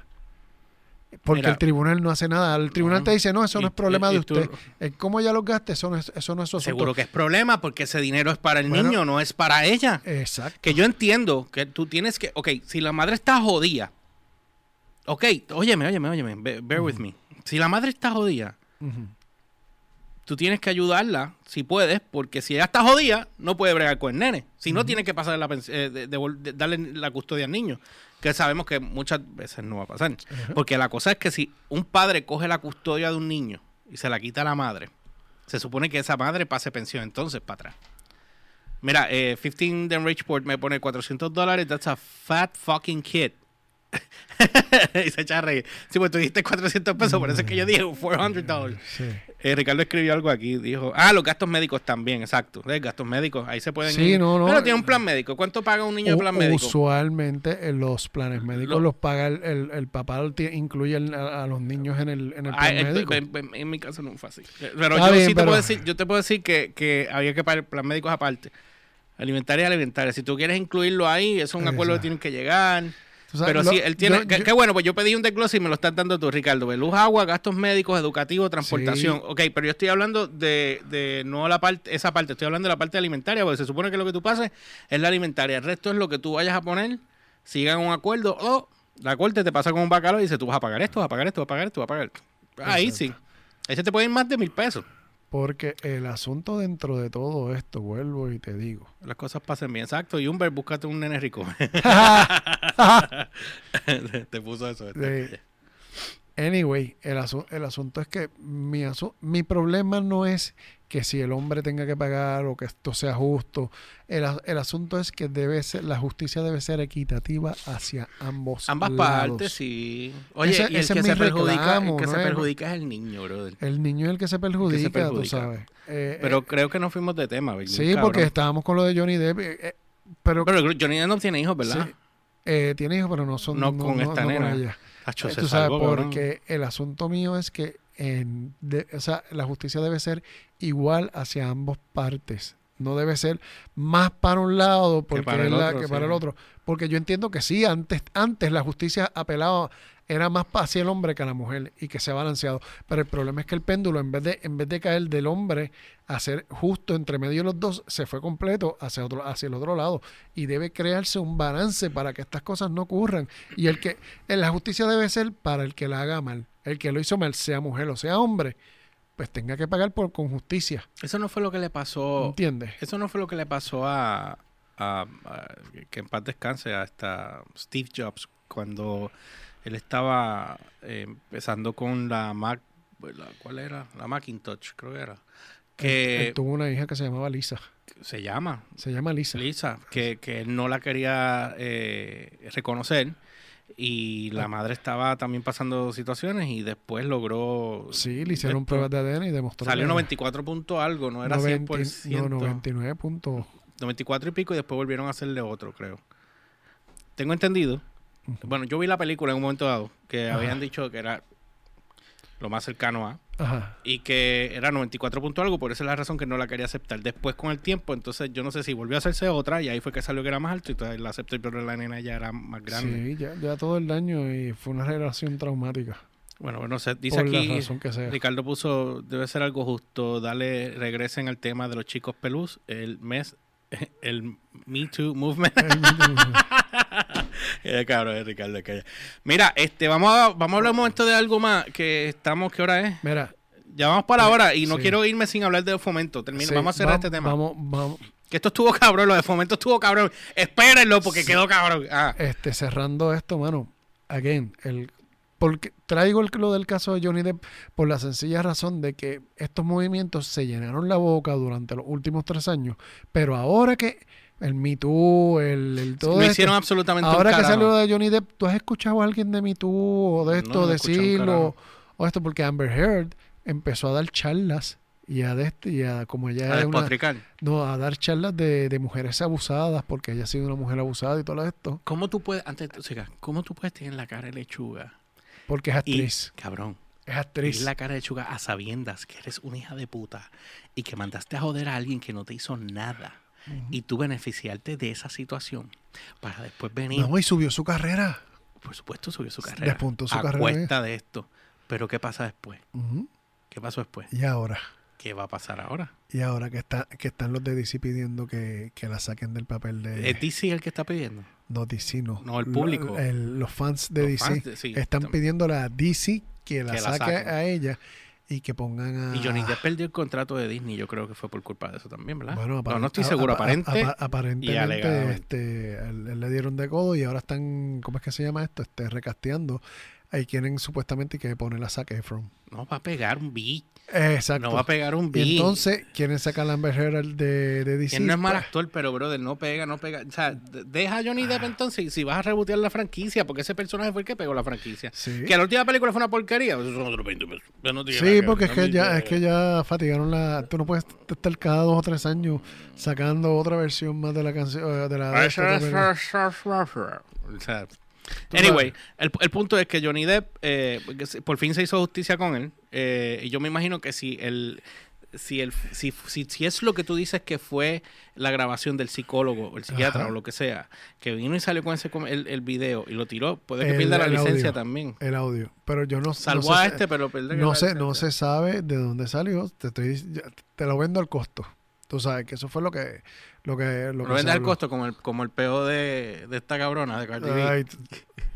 Porque
Mira.
el tribunal no hace nada. El tribunal te dice, no, eso
Y-
no es problema
y-
de
y tú-
usted. El cómo ella los gaste, eso no es, eso no es su asunto.
Seguro que es problema porque ese dinero es para el
Bueno.
niño, no es para ella.
Exacto.
Que yo entiendo que tú tienes que, ok, si la madre está jodida, ok, óyeme, óyeme, óyeme, be- bear with me. Si la madre está jodida. Tú tienes que ayudarla si puedes, porque si ella está jodida, no puede bregar con el nene. Si no,
Ujú.
tiene que pasar la eh, de- darle la custodia al niño, que sabemos que muchas veces no va a pasar. Porque la cosa es que si un padre coge la custodia de un niño y se la quita a la madre, se supone que esa madre pase pensión entonces para atrás. Mira, eh, 15 de Richport me pone 400 dólares, that's a fat fucking kid. y se echa a reír. Sí, pues tú dijiste 400 pesos, por eso es que yo dije 400 dólares.
Sí.
Eh, Ricardo escribió algo aquí, dijo, ah, los gastos médicos también, exacto. Eh, gastos médicos, ahí se pueden
Sí,
ir.
no, no.
Pero tiene un plan médico. ¿Cuánto paga un niño de plan médico?
Usualmente en los planes médicos
Lo-
los paga el, el, el papá, incluye el- a, a los niños en el, en el
Ah,
plan
eh,
médico.
en, en- en mi caso no fue así. Pero
Está
yo
bien,
sí te
pero-
puedo decir, yo te puedo decir que, que había que pagar plan médicos aparte. Alimentaria y alimentaria. Si tú quieres incluirlo ahí, eso es un acuerdo que tienen que llegar.
Sabes,
Pero
lo-
sí, él tiene. Qué bueno, pues yo pedí un desglose y me lo estás dando tú, Ricardo. Luz, agua, gastos médicos, educativos, transportación.
Sí.
Ok, pero yo estoy hablando de, de no la parte, esa parte, estoy hablando de la parte alimentaria, porque se supone que lo que tú pases es la alimentaria. El resto es lo que tú vayas a poner, sigan un acuerdo, o la corte te pasa con un bacalao y dice, tú vas a pagar esto, vas a pagar esto, vas a pagar esto, vas a pagar esto. Ahí
Exacto.
sí. Ahí se te puede ir más de mil pesos.
Porque el asunto dentro de todo esto, vuelvo y te digo.
Las cosas pasen bien. Exacto. Y Humber, búscate un nene rico. te puso eso. este.
Sí. Anyway, el, asu- el asunto es que mi, asu- mi problema no es que si el hombre tenga que pagar o que esto sea justo. El, a- el asunto es que debe ser, la justicia debe ser equitativa hacia ambos
Ambas
lados.
partes, sí. Oye,
Ese-
y el
ese
que
es
se perjudica,
reclamo,
el que
no
se
es-
perjudica es el niño, brother.
El niño es el que se perjudica, tú
perjudica.
sabes. Eh,
Pero
eh,
creo que no fuimos de tema, ¿verdad?
sí, porque estábamos con lo de Johnny Depp. eh, eh, pero
Pero Johnny Depp no tiene hijos, ¿verdad?
sí, eh, tiene hijos, pero no son
No con esta nena.
ella. Tú sabes, porque el asunto mío es que en de- o sea, la justicia debe ser igual hacia ambas partes. No debe ser más para un lado porque
para el
la-
otro,
que
sí.
para el otro. Porque yo entiendo que sí, antes, antes la justicia apelaba, era más hacia el hombre que a la mujer y que se ha balanceado. Pero el problema es que el péndulo, en vez de, en vez de caer del hombre a ser justo entre medio de los dos, se fue completo hacia, otro, hacia el otro lado. Y debe crearse un balance para que estas cosas no ocurran. Y el que en la justicia debe ser para el que la haga mal. El que lo hizo mal, sea mujer o sea hombre, pues tenga que pagar por con justicia.
Eso no fue lo que le pasó.
¿Entiendes?
Eso no fue lo que le pasó a, a- a- que en paz descanse a esta Steve Jobs cuando él estaba eh, empezando con la Mac, la- ¿cuál era? La Macintosh, creo que era. Que
él tuvo una hija que se llamaba Lisa.
se llama
Se llama Lisa.
Lisa, que, que él no la quería eh, reconocer y la madre estaba también pasando situaciones y después logró
Sí, le hicieron pruebas de ADN y demostró
Salió
que
94 punto algo, no era
90
100%.
No, 99 puntos.
94 y pico y después volvieron a hacerle otro, creo. Tengo entendido. Bueno, yo vi la película en un momento dado que
Ajá.
habían dicho que era lo más cercano a
Ajá.
y que era 94 punto algo, por esa es la razón que no la quería aceptar. Después con el tiempo, entonces yo no sé si volvió a hacerse otra y ahí fue que salió que era más alto y entonces la aceptó pero la nena ya era más grande.
Sí, ya, ya todo el daño y fue una relación traumática.
Bueno, bueno, se dice
por
aquí. Ricardo puso, debe ser algo justo, dale, regresen al tema de los chicos pelús, el mes, el Me Too Movement. Eh, cabrón, eh, Ricardo, calla. Mira, este, vamos a, vamos a hablar un momento de algo más, que estamos, ¿qué hora es?
Mira,
Ya vamos para ahora y no
Sí.
quiero irme sin hablar de fomento. Termino.
Sí,
vamos a cerrar este tema.
Vamos, vamos.
Que esto estuvo cabrón, lo de fomento estuvo cabrón. Espérenlo porque quedó cabrón. Ah,
Este, cerrando esto, mano. Again, el, porque traigo el, lo del caso de Johnny Depp por la sencilla razón de que estos movimientos se llenaron la boca durante los últimos tres años, pero ahora que el Me Too, el, el todo
no
esto,
hicieron absolutamente un
ahora que salió de Johnny Depp, ¿tú has escuchado a alguien de Me Too o de esto
no
decirlo o esto? Porque Amber Heard empezó a dar charlas y a, de este, y a como ella
A
es una, no, a dar charlas de, de mujeres abusadas porque ella ha sido una mujer abusada y todo esto,
¿Cómo tú puedes, antes sigas, cómo tú puedes tener la cara de lechuga?
porque es
Y,
actriz.
cabrón,
Es actriz.
la cara de lechuga a sabiendas que eres una hija de puta y que mandaste a joder a alguien que no te hizo nada y tú beneficiarte de esa situación para después venir,
No, y subió su carrera.
por supuesto, subió su carrera
Despuntó su
a
carrera.
cuesta de esto. Pero ¿qué pasa después? ¿Qué pasó después?
Y ahora,
¿Qué va a pasar ahora?
y ahora que está, que están los de DC pidiendo que, que la saquen del papel de
¿Es DC el que está pidiendo?
no DC no.
No, el público.
Lo- el- los fans de
Los
DC
fans de- sí,
están
tam-
pidiéndole a DC que la
Que la
saque
saquen.
a ella y que pongan a
Y Johnny Depp perdió el contrato de Disney, yo creo que fue por culpa de eso también, ¿verdad?
Bueno,
no, no estoy seguro, aparente.
apa- aparentemente, este, él le dieron de codo y ahora están, ¿cómo es que se llama esto? Este, recasteando. Ahí quieren supuestamente que poner a Zac Efron.
No va a pegar un beat.
Exacto.
No va a pegar un
y
beat.
entonces quieren sacar a Amber Heard de, de DC.
Él no es mal actor, pero brother, no pega, no pega. O sea, de- deja a Johnny Depp entonces y si vas a rebotear la franquicia, porque ese personaje fue el que pegó la franquicia.
Sí.
Que la última película fue una porquería. Eso son otros 20 pesos. No
Sí,
que
porque es que ya, es que ya fatigaron la. Tú no puedes estar cada dos o tres años sacando otra versión más de la canción. eh, De la, de esta.
O sea, anyway, el, el punto es que Johnny Depp, eh, por fin se hizo justicia con él. eh, y yo me imagino que si el, si, el, si, si, si es lo que tú dices que fue la grabación del psicólogo, o el psiquiatra
Ajá.
o lo que sea, que vino y salió con ese el, el video y lo tiró, puede que
El-
pierda la licencia
audio.
también.
El audio. Pero yo no
Salvó
no sé
a este, pero pierde
No sé, no se sabe de dónde salió. Te, estoy, te lo vendo al costo. Tú sabes que eso fue lo que. Lo que, lo que
vende al costo como el, como el peo de, de esta cabrona, de Cardi B.
Ay,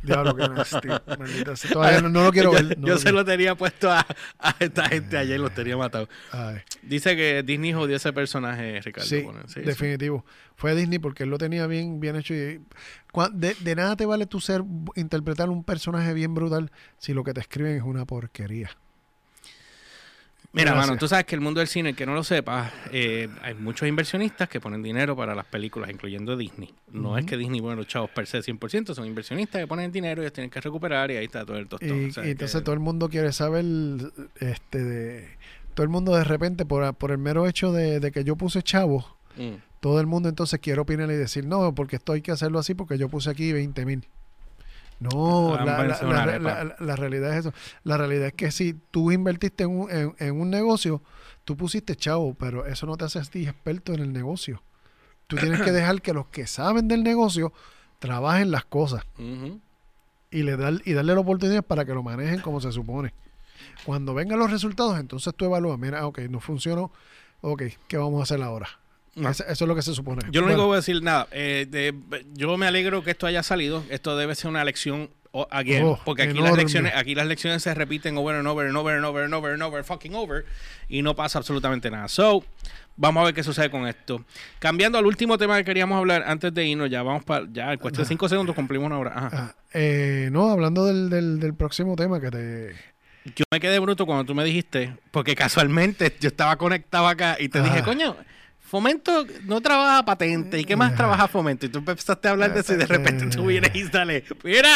diablo, que nasty. Maldita sea. Todavía no, no lo quiero
yo
ver. no
yo
lo
se
quiero.
lo tenía puesto a, a esta gente ayer, los tenía matado.
Ay.
Dice que Disney jodió ese personaje, Ricardo.
Sí,
pone. Sí, sí.
definitivo. Fue Disney porque él lo tenía bien, bien hecho. Y, de, de nada te vale tú ser, interpretar un personaje bien brutal si lo que te escriben es una porquería.
Mira,
Gracias.
mano, tú sabes que el mundo del cine, el que no lo sepa, eh, hay muchos inversionistas que ponen dinero para las películas, incluyendo Disney. No es que Disney pone los chavos per se 100%, son inversionistas que ponen dinero y ellos tienen que recuperar y ahí está todo el tostón.
Y,
O sea,
y entonces
que-
todo el mundo quiere saber, este, de, todo el mundo de repente, por, por el mero hecho de, de que yo puse chavos,
Mm.
todo el mundo entonces quiere opinar y decir, no, porque esto hay que hacerlo así porque yo puse aquí 20 mil. No, la, la- la- realidad es eso. La realidad es que si tú invertiste en un, en, en un negocio, tú pusiste chavo, pero eso no te hace a ti experto en el negocio. Tú tienes que dejar que los que saben del negocio trabajen las cosas y, le dar, y darle la oportunidad para que lo manejen como se supone. Cuando vengan los resultados, entonces tú evalúas, mira, ok, no funcionó, ok, ¿qué vamos a hacer ahora? Eso, es lo que se supone.
Yo lo
Bueno,
único que voy a decir, nada, eh, de- yo me alegro que esto haya salido. Esto debe ser una lección again,
Oh,
porque aquí
enorme.
las lecciones, aquí las lecciones se repiten over and over and over and over and over and over, fucking over, y no pasa absolutamente nada. So, vamos a ver qué sucede con esto. Cambiando al último tema que queríamos hablar antes de irnos, ya vamos para, ya en cuestión de cinco segundos cumplimos una hora. Ajá.
ah, eh, no, hablando del, del, del próximo tema que te...
Yo me quedé bruto cuando tú me dijiste, porque casualmente yo estaba conectado acá y te dije, coño, Fomento no trabaja patente. ¿Y qué más trabaja Fomento? Y tú empezaste a hablar de eso y de repente tú vienes y sales. Mira,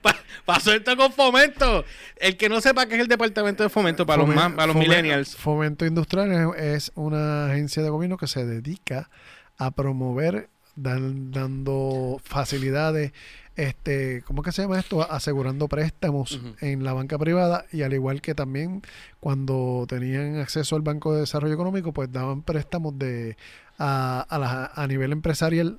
pa- pasó esto con Fomento. El que no sepa qué es el departamento de Fomento para los, más, para los
Fomen-
millennials.
Fomento Industrial es, es una agencia de gobierno que se dedica a promover, dan- dando facilidades, este, ¿cómo que se llama esto? Asegurando préstamos en la banca privada y al igual que también cuando tenían acceso al Banco de Desarrollo Económico, pues daban préstamos de a, a, la- a nivel empresarial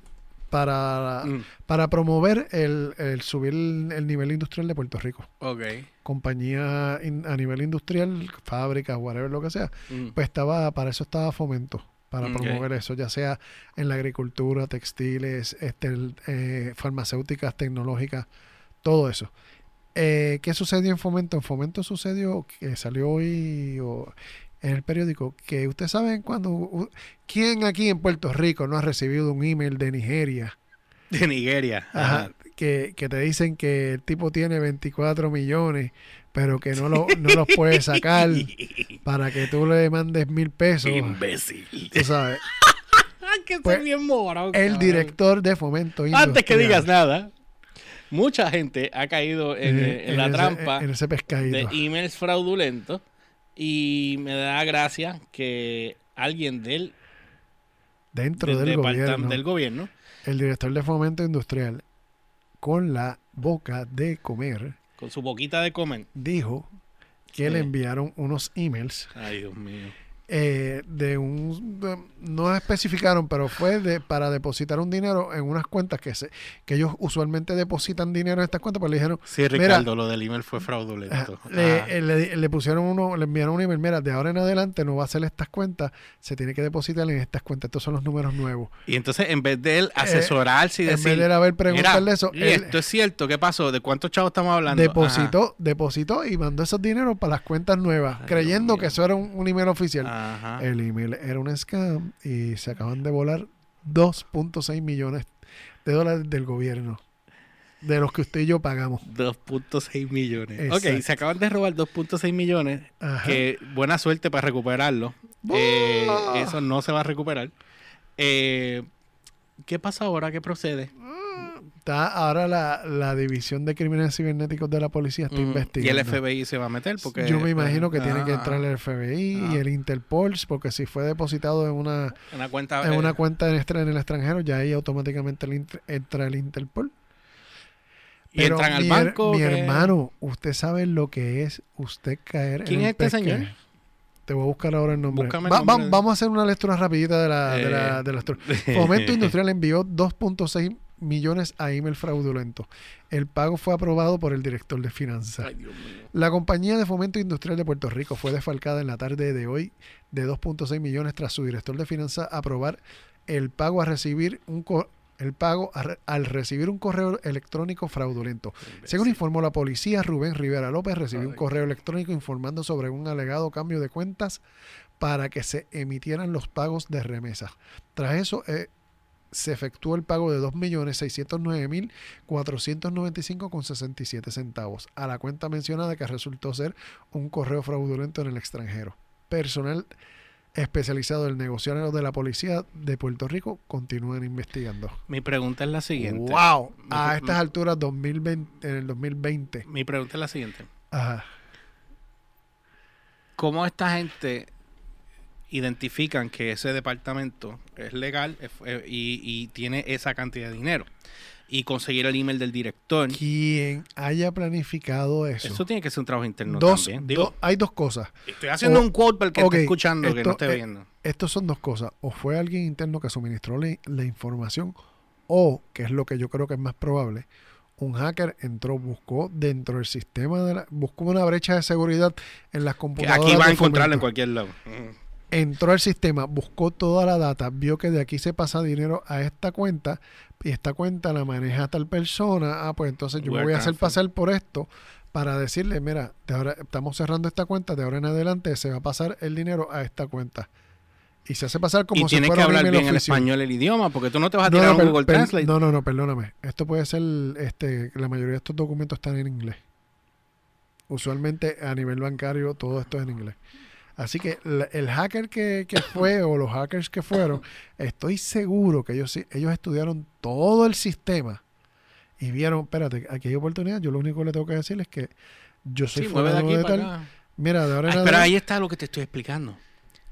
para,
Mm,
para promover el, el subir el- el nivel industrial de Puerto Rico.
Ok.
compañía in- a nivel industrial, fábricas, whatever, lo que sea,
Mm,
pues estaba, para eso estaba fomento, para promover eso, ya sea en la agricultura, textiles, este, eh, farmacéuticas, tecnológicas, todo eso. Eh, ¿Qué sucedió en Fomento? En Fomento sucedió que salió hoy o, en el periódico que ustedes saben cuando... u- ¿Quién aquí en Puerto Rico no ha recibido un email de Nigeria?
De Nigeria.
Ajá, que, que te dicen que el tipo tiene 24 millones, pero que no, lo, no los puede sacar para que tú le mandes mil pesos.
Imbécil.
Tú sabes,
que
Pues,
soy bien morado.
el director de Fomento
Antes que
Industrial,
digas nada, mucha gente ha caído en, en la
ese-
trampa
en ese
de emails fraudulentos y me da gracia que alguien del,
Dentro
del,
del
departam-
gobierno,
del gobierno
el director de Fomento Industrial, con la boca de comer,
con su boquita de comer.
dijo que le
Sí.
enviaron unos emails
Ay, Dios mío.
Eh, de un de- no especificaron pero fue de para depositar un dinero en unas cuentas que se que ellos usualmente depositan dinero en estas cuentas pues le dijeron
Sí,
Mira.
Ricardo, lo del email fue
ah,
fraudulento.
le,
Ah.
eh, le- le pusieron uno le enviaron un email mira de ahora en adelante no va a ser estas cuentas se tiene que depositar en estas cuentas estos son los números nuevos
Y entonces, en vez de él asesorarse y
Eh, en
decir,
vez de él haber
mira,
preguntarle eso
y
él
esto es cierto, ¿qué pasó? ¿De cuántos chavos estamos hablando?
depositó depositó y mandó esos dineros para las cuentas nuevas
Ay,
creyendo que eso era un, un email oficial.
Ajá.
El email era un scam y se acaban de volar 2.6 millones de dólares del gobierno. De los que usted y yo pagamos.
2.6 millones.
Exacto.
Ok, se acaban de robar 2.6 millones.
Ajá.
Que buena suerte para recuperarlo. Eh, eso no se va a recuperar. Eh, ¿Qué pasa ahora? ¿Qué procede?
Está ahora la, la División de Crímenes Cibernéticos de la Policía está
Mm, Y el
investigando.
FBI se va a meter porque...
yo me imagino que tiene que
Ah,
entrar el FBI
Ah.
y el Interpol, porque si fue depositado en una,
Una cuenta...
en
eh,
una cuenta en, extra- en el extranjero, ya ahí automáticamente el inter- entra el Interpol.
y entran al
mi,
banco.
mi
que-
hermano, usted sabe lo que es usted caer
¿Quién
en
es
el
este
pesque?
señor?
Te voy a buscar ahora el nombre.
El
Va- va-
nombre de-
Vamos a hacer una lectura rapidita de la, de la,
Eh.
de la lectura. Fomento Industrial envió 2.6 millones a email fraudulento. El pago fue aprobado por el director de finanzas. La compañía de fomento industrial de Puerto Rico fue desfalcada en la tarde de hoy de 2.6 millones tras su director de finanzas aprobar el pago a recibir un el pago a al recibir un correo electrónico fraudulento. Según informó la policía, Rubén Rivera López recibió un correo electrónico informando sobre un alegado cambio de cuentas para que se emitieran los pagos de remesas. Tras eso, eh, se efectuó el pago de 2.609.495,67 centavos a la cuenta mencionada que resultó ser un correo fraudulento en el extranjero. Personal especializado del negociario de la policía de Puerto Rico continúan investigando.
Mi pregunta es la siguiente.
¡Wow!
Mi-
A
mi-
estas alturas 2020, en el 2020.
Mi pregunta es la siguiente.
Ajá.
¿Cómo esta gente identifican que ese departamento es legal es- eh, y, y tiene esa cantidad de dinero? Y conseguir el email del director.
Quien haya planificado eso.
Eso tiene que ser un trabajo interno
dos,
también.
do-
Digo,
hay dos cosas.
estoy haciendo
o-
un quote para el que
ok,
esté escuchando que no esté
eh,
viendo.
Estos son dos cosas. O fue alguien interno que suministró la, la información, o, que es lo que yo creo que es más probable, un hacker entró, buscó dentro del sistema, de la, buscó una brecha de seguridad en las
Que
computadoras.
aquí va a
de
encontrarlo en cualquier lado.
Entró al sistema, buscó toda la data, vio que de aquí se pasa dinero a esta cuenta y esta cuenta la maneja tal persona. Ah, pues entonces yo me voy a hacer pasar por esto para decirle, mira, de ahora estamos cerrando esta cuenta, de ahora en adelante se va a pasar el dinero a esta cuenta. Y se hace pasar como
y
si
tienes que
fuera un
hablar bien el español, el idioma, porque tú no te vas a tirar
no,
un Google Translate.
no, no, no, perdóname. Esto puede ser, este, la mayoría de estos documentos están en inglés. Usualmente a nivel bancario todo esto es en inglés. Así que el hacker que, que fue o los hackers que fueron, estoy seguro que ellos, sí- ellos estudiaron todo el sistema y vieron, espérate, aquí hay oportunidad, yo lo único que le tengo que decir es que yo soy
Sí, mueve de
fulano
aquí
de
para
tal.
acá.
Mira, de ahora en
Ay, pero ahí está lo que te estoy explicando.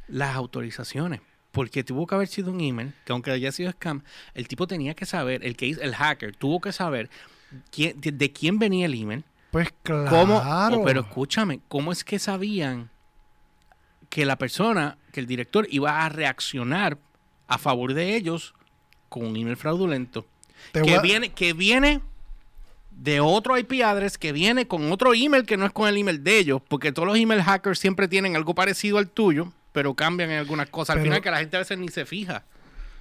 Las autorizaciones. Porque tuvo que haber sido un email, que aunque haya sido scam, el tipo tenía que saber, el que hizo, el hacker, tuvo que saber quién, de, de quién venía el email,
pues claro.
cómo, oh, pero escúchame, cómo es que sabían que la persona, que el director iba a reaccionar a favor de ellos con un email fraudulento.
Te
que viene, que viene de otro IP address, que viene con otro email que no es con el email de ellos, porque todos los email hackers siempre tienen algo parecido al tuyo, pero cambian en algunas cosas. Al final que la gente a veces ni se fija.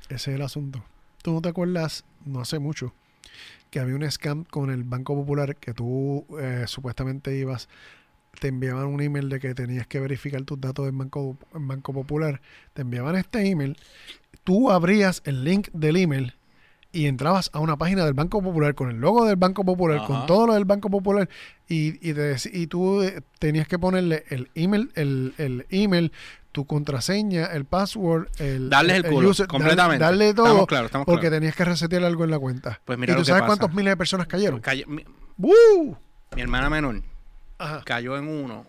Ese es el asunto. ¿Tú no te acuerdas, no hace mucho, que había un scam con el Banco Popular que tú eh, supuestamente ibas, te enviaban un email de que tenías que verificar tus datos en Banco, en Banco Popular, te enviaban este email, tú abrías el link del email y entrabas a una página del Banco Popular con el logo del Banco Popular,
Ajá.
con todo lo del Banco Popular y, y, te dec- y tú eh, tenías que ponerle el email, el, el email, tu contraseña, el password, el,
Darles el culo,
user,
completamente.
Darle, darle todo
Estamos estamos
porque tenías que resetear algo en la cuenta.
Pues mira
¿Y
lo
tú
que
sabes
pasa.
cuántos miles de personas cayeron?
Mi,
¡Uh!
mi hermana menor
Ajá.
cayó en uno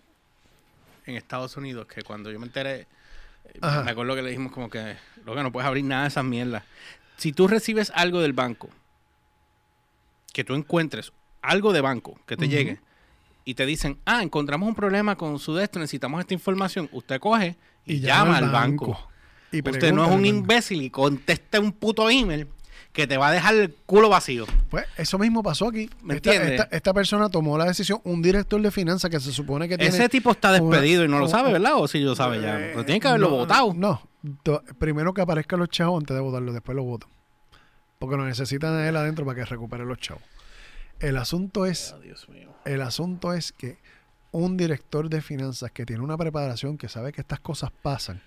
en Estados Unidos que cuando yo me enteré, eh,
Ajá.
me acuerdo que le dijimos como que, lo que no puedes abrir nada de esas mierdas. Si tú recibes algo del banco, que tú encuentres algo de banco que te llegue y te dicen, ah, encontramos un problema con su de esto, necesitamos esta información, usted coge y, llama, al banco.
Y
Usted no es un imbécil y conteste un puto email que te va a dejar el culo vacío.
Pues eso mismo pasó aquí.
¿Me
esta,
entiendes?
esta- esta persona tomó la decisión, un director de finanzas que se supone que tiene...
Ese tipo está despedido y no lo sabe, ¿verdad? O si lo sabe ya.
Eh,
Pero tiene que haberlo
no,
votado.
No, primero que aparezcan los chavos antes de votarlo, después lo votan. Porque lo necesitan a él adentro para que recupere los chavos. El asunto es,
Oh, Dios mío.
el asunto es que un director de finanzas que tiene una preparación, que sabe que estas cosas pasan.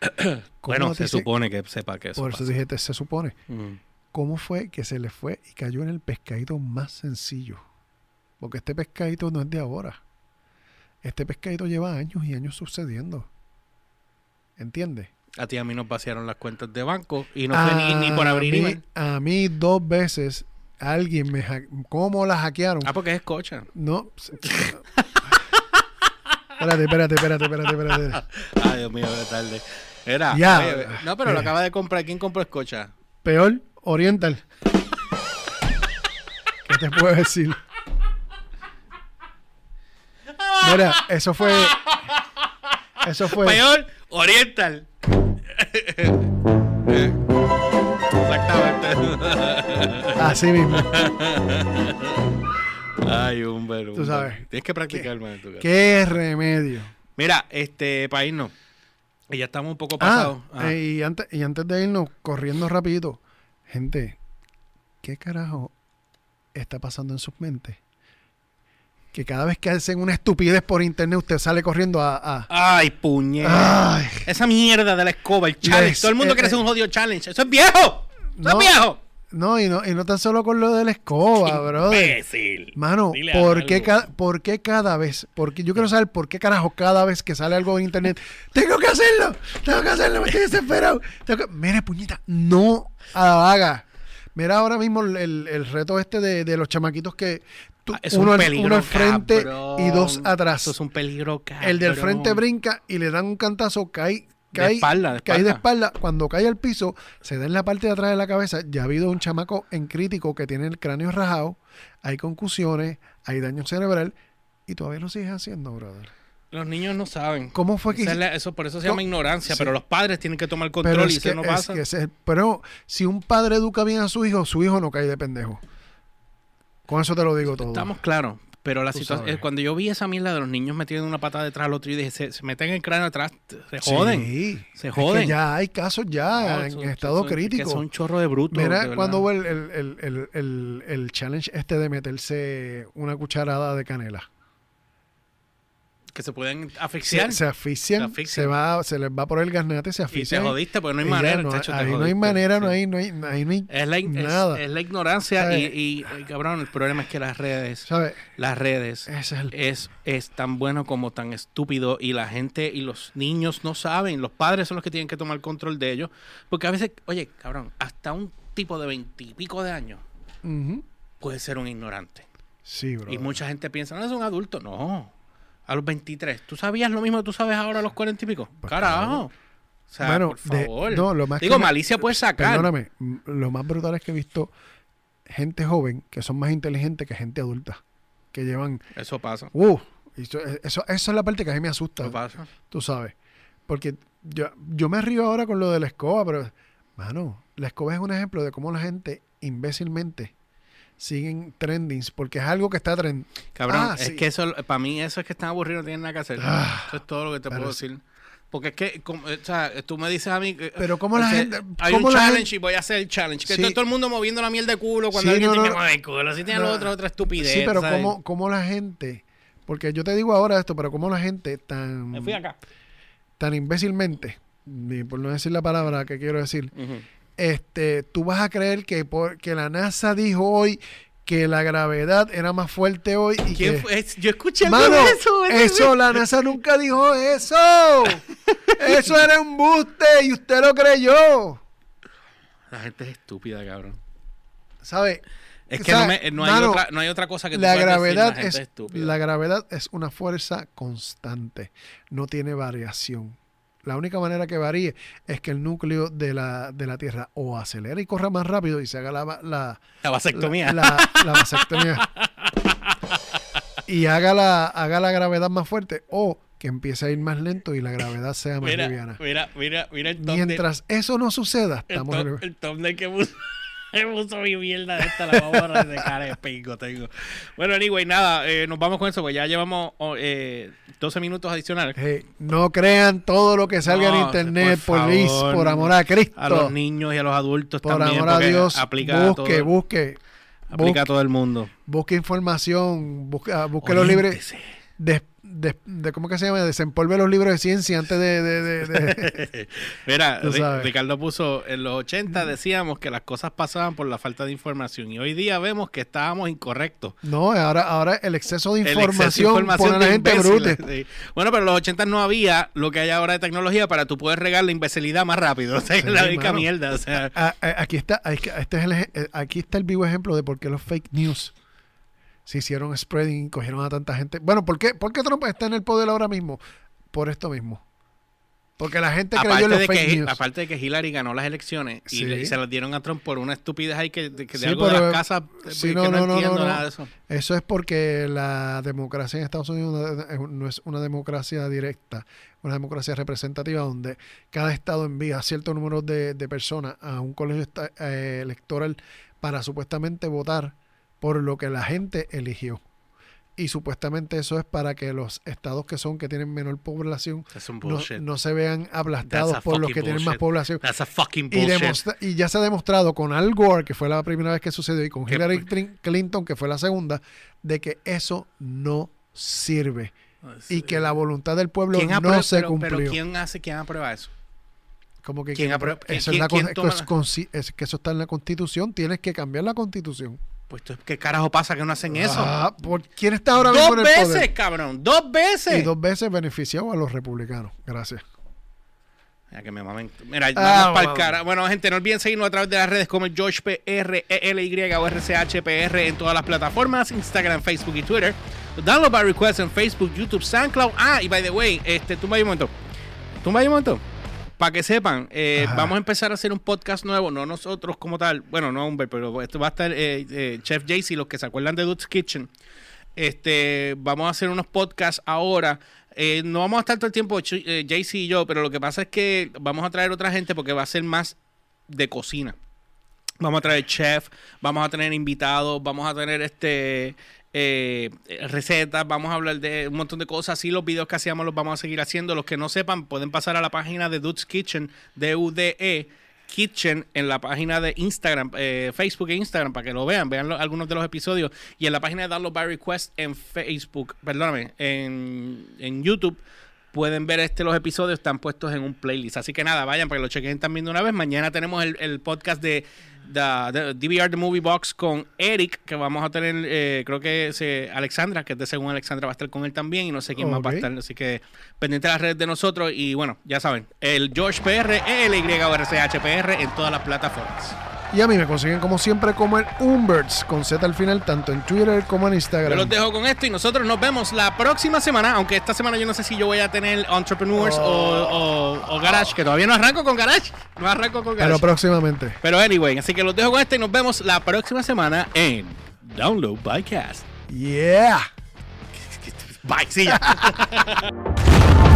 ¿cómo
Bueno, se
dice-
supone que sepa que eso
Por eso
pasa.
dije, se supone.
Mm.
¿Cómo fue que se le fue y cayó en el pescadito más sencillo? Porque este pescadito no es de ahora. Este pescadito lleva años y años sucediendo. ¿Entiendes?
A ti a mí nos vaciaron las cuentas de banco y no fue ni, ni por abrir
mí,
email.
a mí dos veces alguien me... ¿Cómo la hackearon?
Ah, porque es cocha.
No. espérate, espérate, espérate, espérate, espérate.
Ay, Dios mío, de tarde. Era.
Ya.
oye, no, pero lo
Eh.
acaba de comprar. ¿Quién compró escocha?
Peor, Oriental. ¿Qué te puedo decir? Mira, eso fue... Eso fue...
Peor, Oriental. Exactamente.
Así mismo.
Ay, Humber. Humber.
sabes.
Tienes que practicar, man, casa.
Qué remedio.
Mira, este, para irnos. Y ya estamos un poco
Ah,
pasados.
Eh, y, antes, y antes de irnos, corriendo rapidito. Gente, ¿qué carajo está pasando en sus mentes? Que cada vez que hacen una estupidez por internet, usted sale corriendo a... a-
Ay, puñeta.
¡Ay!
Esa mierda de la escoba, el challenge.
Les-
Todo el mundo
eh,
quiere hacer
eh,
un jodido challenge. Eso es viejo. Eso
No.
es viejo.
No y, no, y no tan solo con lo de la escoba, brother.
Imbécil.
Mano,
Dile
¿por qué,
algo.
ca- ¿por qué cada vez? Porque yo quiero saber por qué carajo cada vez que sale algo en internet, tengo que hacerlo, tengo que hacerlo, me estoy desesperado. tengo que-". Mira, puñita, no la haga. Mira ahora mismo el, el- reto este de, de los chamaquitos que tú-
Ah, es
uno,
un
al-
peligro,
uno al frente
cabrón.
y dos atrás.
Eso es un peligro, cabrón.
el del frente brinca y le dan un cantazo, cae,
De
cae,
espalda, de
cae de
espalda.
espalda. Cuando cae al piso, se da en la parte de atrás de la cabeza. Ya ha habido un chamaco en crítico que tiene el cráneo rajado, hay concusiones, hay daño cerebral y todavía lo sigues haciendo, brother.
Los niños no saben.
¿Cómo fue que
es la- eso por eso se
¿Cómo?
llama ignorancia,
Sí.
pero los padres tienen que tomar
Pero
control y
es que,
eso no
es
pasa.
que ese es el- pero si un padre educa bien a su hijo, su hijo no cae de pendejo. Con eso te lo digo todo.
Estamos claros. Pero la situación, eh, cuando yo vi esa mierda de los niños metiendo una patada detrás del otro, yo dije, se, se meten el cráneo atrás, se joden.
Sí.
Se
Es que
joden.
ya hay casos ya
No,
en
son-
estado
son-
crítico.
Que son chorro de bruto. de
Mira,
verdad.
cuando hubo el, el, el- el challenge este de meterse una cucharada de canela.
Que se pueden
Se,
asfixiar.
se asfixian,
Se
se,
asfixian.
va, se les va por el garnate, se
y te
asfixian.
jodiste, porque no hay manera.
no, ahí hay manera, no hay, no hay, ahí no hay,
Es la, es-
nada.
es la ignorancia y, y, cabrón, el problema es que las redes,
¿sabes?
las redes
es el
es, es tan bueno como tan estúpido y la gente y los niños no saben, los padres son los que tienen que tomar control de ellos, porque a veces, oye, cabrón, hasta un tipo de veintipico de años puede ser un ignorante.
Sí, bro.
Y mucha gente piensa, no, es un adulto. No, a los 23. ¿Tú sabías lo mismo que tú sabes ahora a los 40 y pico?
Pues
Carajo. O sea,
Bueno,
por
de-
favor.
no, lo más
Digo,
que
malicia puedes sacar.
Perdóname, lo más brutal es que he visto gente joven que son más inteligentes que gente adulta. Que llevan.
Eso pasa.
Uh, eso, eso, eso es la parte que a mí me asusta.
Eso pasa.
Tú sabes. Porque yo, yo me río ahora con lo de la escoba, pero. Mano, la escoba es un ejemplo de cómo la gente imbécilmente siguen trendings porque es algo que está trend.
Cabrón,
Ah,
es
sí.
que eso, para mí, eso es que están aburridos, no tienen nada que hacer.
Ah,
eso es todo lo que te puedo decir. Porque es que, como, eh, o sea, tú me dices a mí. que-
Pero ¿cómo la gente-
Hay
cómo
un
la
challenge
gente-
y voy a hacer el challenge. Que
Sí.
todo, todo el mundo moviendo la miel de culo cuando
Sí,
alguien
no,
tiene
no.
mueve el culo. Si tiene
No.
lo otro, otra estupidez.
Sí, pero
¿sabes?
¿cómo, cómo la gente, porque yo te digo ahora esto, pero cómo la gente tan,
Me fui acá.
tan imbécilmente, ni por no decir la palabra que quiero decir. Este, tú vas a creer que, por, que la NASA dijo hoy que la gravedad era más fuerte hoy y
¿Quién
que...
fue? Es- Yo escuché
Mano,
de eso.
eso, la NASA nunca dijo eso. Eso era un buste y usted lo creyó.
La gente es estúpida, cabrón.
¿Sabe?
Es
O
que
sea,
no, me- no hay
mano,
otra, no hay otra cosa que tú
La
decir,
gravedad,
la gente
es,
estúpida.
la gravedad es una fuerza constante, no tiene variación. La única manera que varíe es que el núcleo de la, de la Tierra o acelere y corra más rápido y se haga la, la,
La vasectomía.
la, la- la vasectomía y haga la, haga la gravedad más fuerte o que empiece a ir más lento y la gravedad sea más
mira,
liviana.
mira, mira, mira el.
Mientras eso no suceda, estamos el-
el thumbnail que puso, que puso mi mierda de esta, la vamos de cara de pingo tengo. Bueno, anyway, nada, eh, nos vamos con eso, pues ya llevamos oh, eh, 12 minutos adicionales.
Hey, no crean todo lo que salga
No,
en internet,
por
police,
favor,
por amor a Cristo.
A los niños y a los adultos
por
también,
amor a Dios,
aplica, a
busque,
todo,
busque,
aplica a todo el mundo.
busque información, busque, ah, busque los libros,
Oriéntese.
De, de- ¿cómo que se llama? Desempolve los libros de ciencia antes de... de- de-
Mira. Ricardo puso, en los 80 decíamos que las cosas pasaban por la falta de información y hoy día vemos que estábamos incorrectos.
no, ahora, ahora el exceso de
El exceso de
información, pone a la gente brute.
sí. Bueno, pero en los 80 no había lo que hay ahora de tecnología para tú poder regar la imbecilidad más rápido. O sea,
Sí,
la
mano.
mierda. O sea,
A- a- aquí está, aquí este es el, eh, aquí está el vivo ejemplo de por qué los fake news se hicieron spreading y cogieron a tanta gente. Bueno, ¿por qué, ¿por qué Trump está en el poder ahora mismo? Por esto mismo. Porque la gente creyó en los
de
fake
que,
news.
aparte de que Hillary ganó las elecciones y,
Sí.
le- y se las dieron a Trump por una estupidez ahí que, de, que de
Sí,
algo de
pero-
las casas eh,
sí,
que
no,
no,
no, no,
entiendo
no, no.
nada de eso.
Eso es porque la democracia en Estados Unidos no- es una democracia directa, una democracia representativa donde cada estado envía cierto número de, de personas a un colegio eh, electoral para supuestamente votar por lo que la gente eligió. Y supuestamente eso es para que los estados que son, que tienen menor población, no, se vean aplastados por los que tienen más población.
That's a fucking
Y,
bullshit.
demostra- y ya se ha demostrado con Al Gore, que fue la primera vez que sucedió, y con Hillary Clin- Clinton, que fue la segunda, de que eso no sirve y que la voluntad del pueblo
¿Quién
no
aprueba-
se
pero,
cumplió.
pero ¿quién hace, quién aprueba eso?
Como que
quién
quién
aprueba- quién-
eso es la es es que eso está en la constitución, tienes que cambiar la constitución.
Pues ¿qué carajo pasa que no hacen eso?
Ah, ¿por ¿Quién está ahora mismo
dos
en el
veces,
poder?
cabrón, dos veces.
Y dos veces beneficiado a los republicanos. Gracias.
Ya que me mamen. Mira,
Ah,
vamos pa'l
wow.
cara. Bueno, gente, no olviden seguirnos a través de las redes como el George PR, ELY o RCHPR en todas las plataformas, Instagram, Facebook y Twitter. Download by request en Facebook, YouTube, SoundCloud. Ah, y by the way, este, tumba un momento. Tumba un momento. Para que sepan, eh, vamos a empezar a hacer un podcast nuevo, no nosotros como tal, bueno, no Humber, pero esto va a estar eh, eh, Chef JC, los que se acuerdan de Dude's Kitchen. Este, vamos a hacer unos podcasts ahora. Eh, no vamos a estar todo el tiempo eh, JC y yo, pero lo que pasa es que vamos a traer otra gente porque va a ser más de cocina. Vamos a traer chef, vamos a tener invitados, vamos a tener este eh, recetas, vamos a hablar de un montón de cosas. Así los videos que hacíamos los vamos a seguir haciendo. Los que no sepan pueden pasar a la página de Dude's Kitchen, D-U-D-E Kitchen, en la página de Instagram, eh, Facebook e Instagram, para que lo vean, vean algunos de los episodios. Y en la página de Download by Request en Facebook, perdóname, en, en YouTube pueden ver este los episodios están puestos en un playlist así que nada vayan para que lo chequen también de una vez mañana tenemos el, el podcast de, the- de DVR The Movie Box con Eric que vamos a tener eh, creo que es eh, Alexandra que es de según Alexandra va a estar con él también y no sé quién más va a estar así que pendiente de las redes de nosotros y bueno ya saben el George PR ELY o RCHPR en todas las plataformas
Y a mí me consiguen como siempre como el Umberts con Z al final, tanto en Twitter como en
Yo
Instagram.
los dejo con esto y nosotros nos vemos la próxima semana, aunque esta semana yo no sé si yo voy a tener Entrepreneurs
Oh.
o, o- o Garage, que todavía no arranco con Garage. No arranco con
Pero
Garage.
próximamente.
Pero anyway, así que los dejo con este y nos vemos la próxima semana en Download by Cast.
Yeah.
Bye, sí. ya.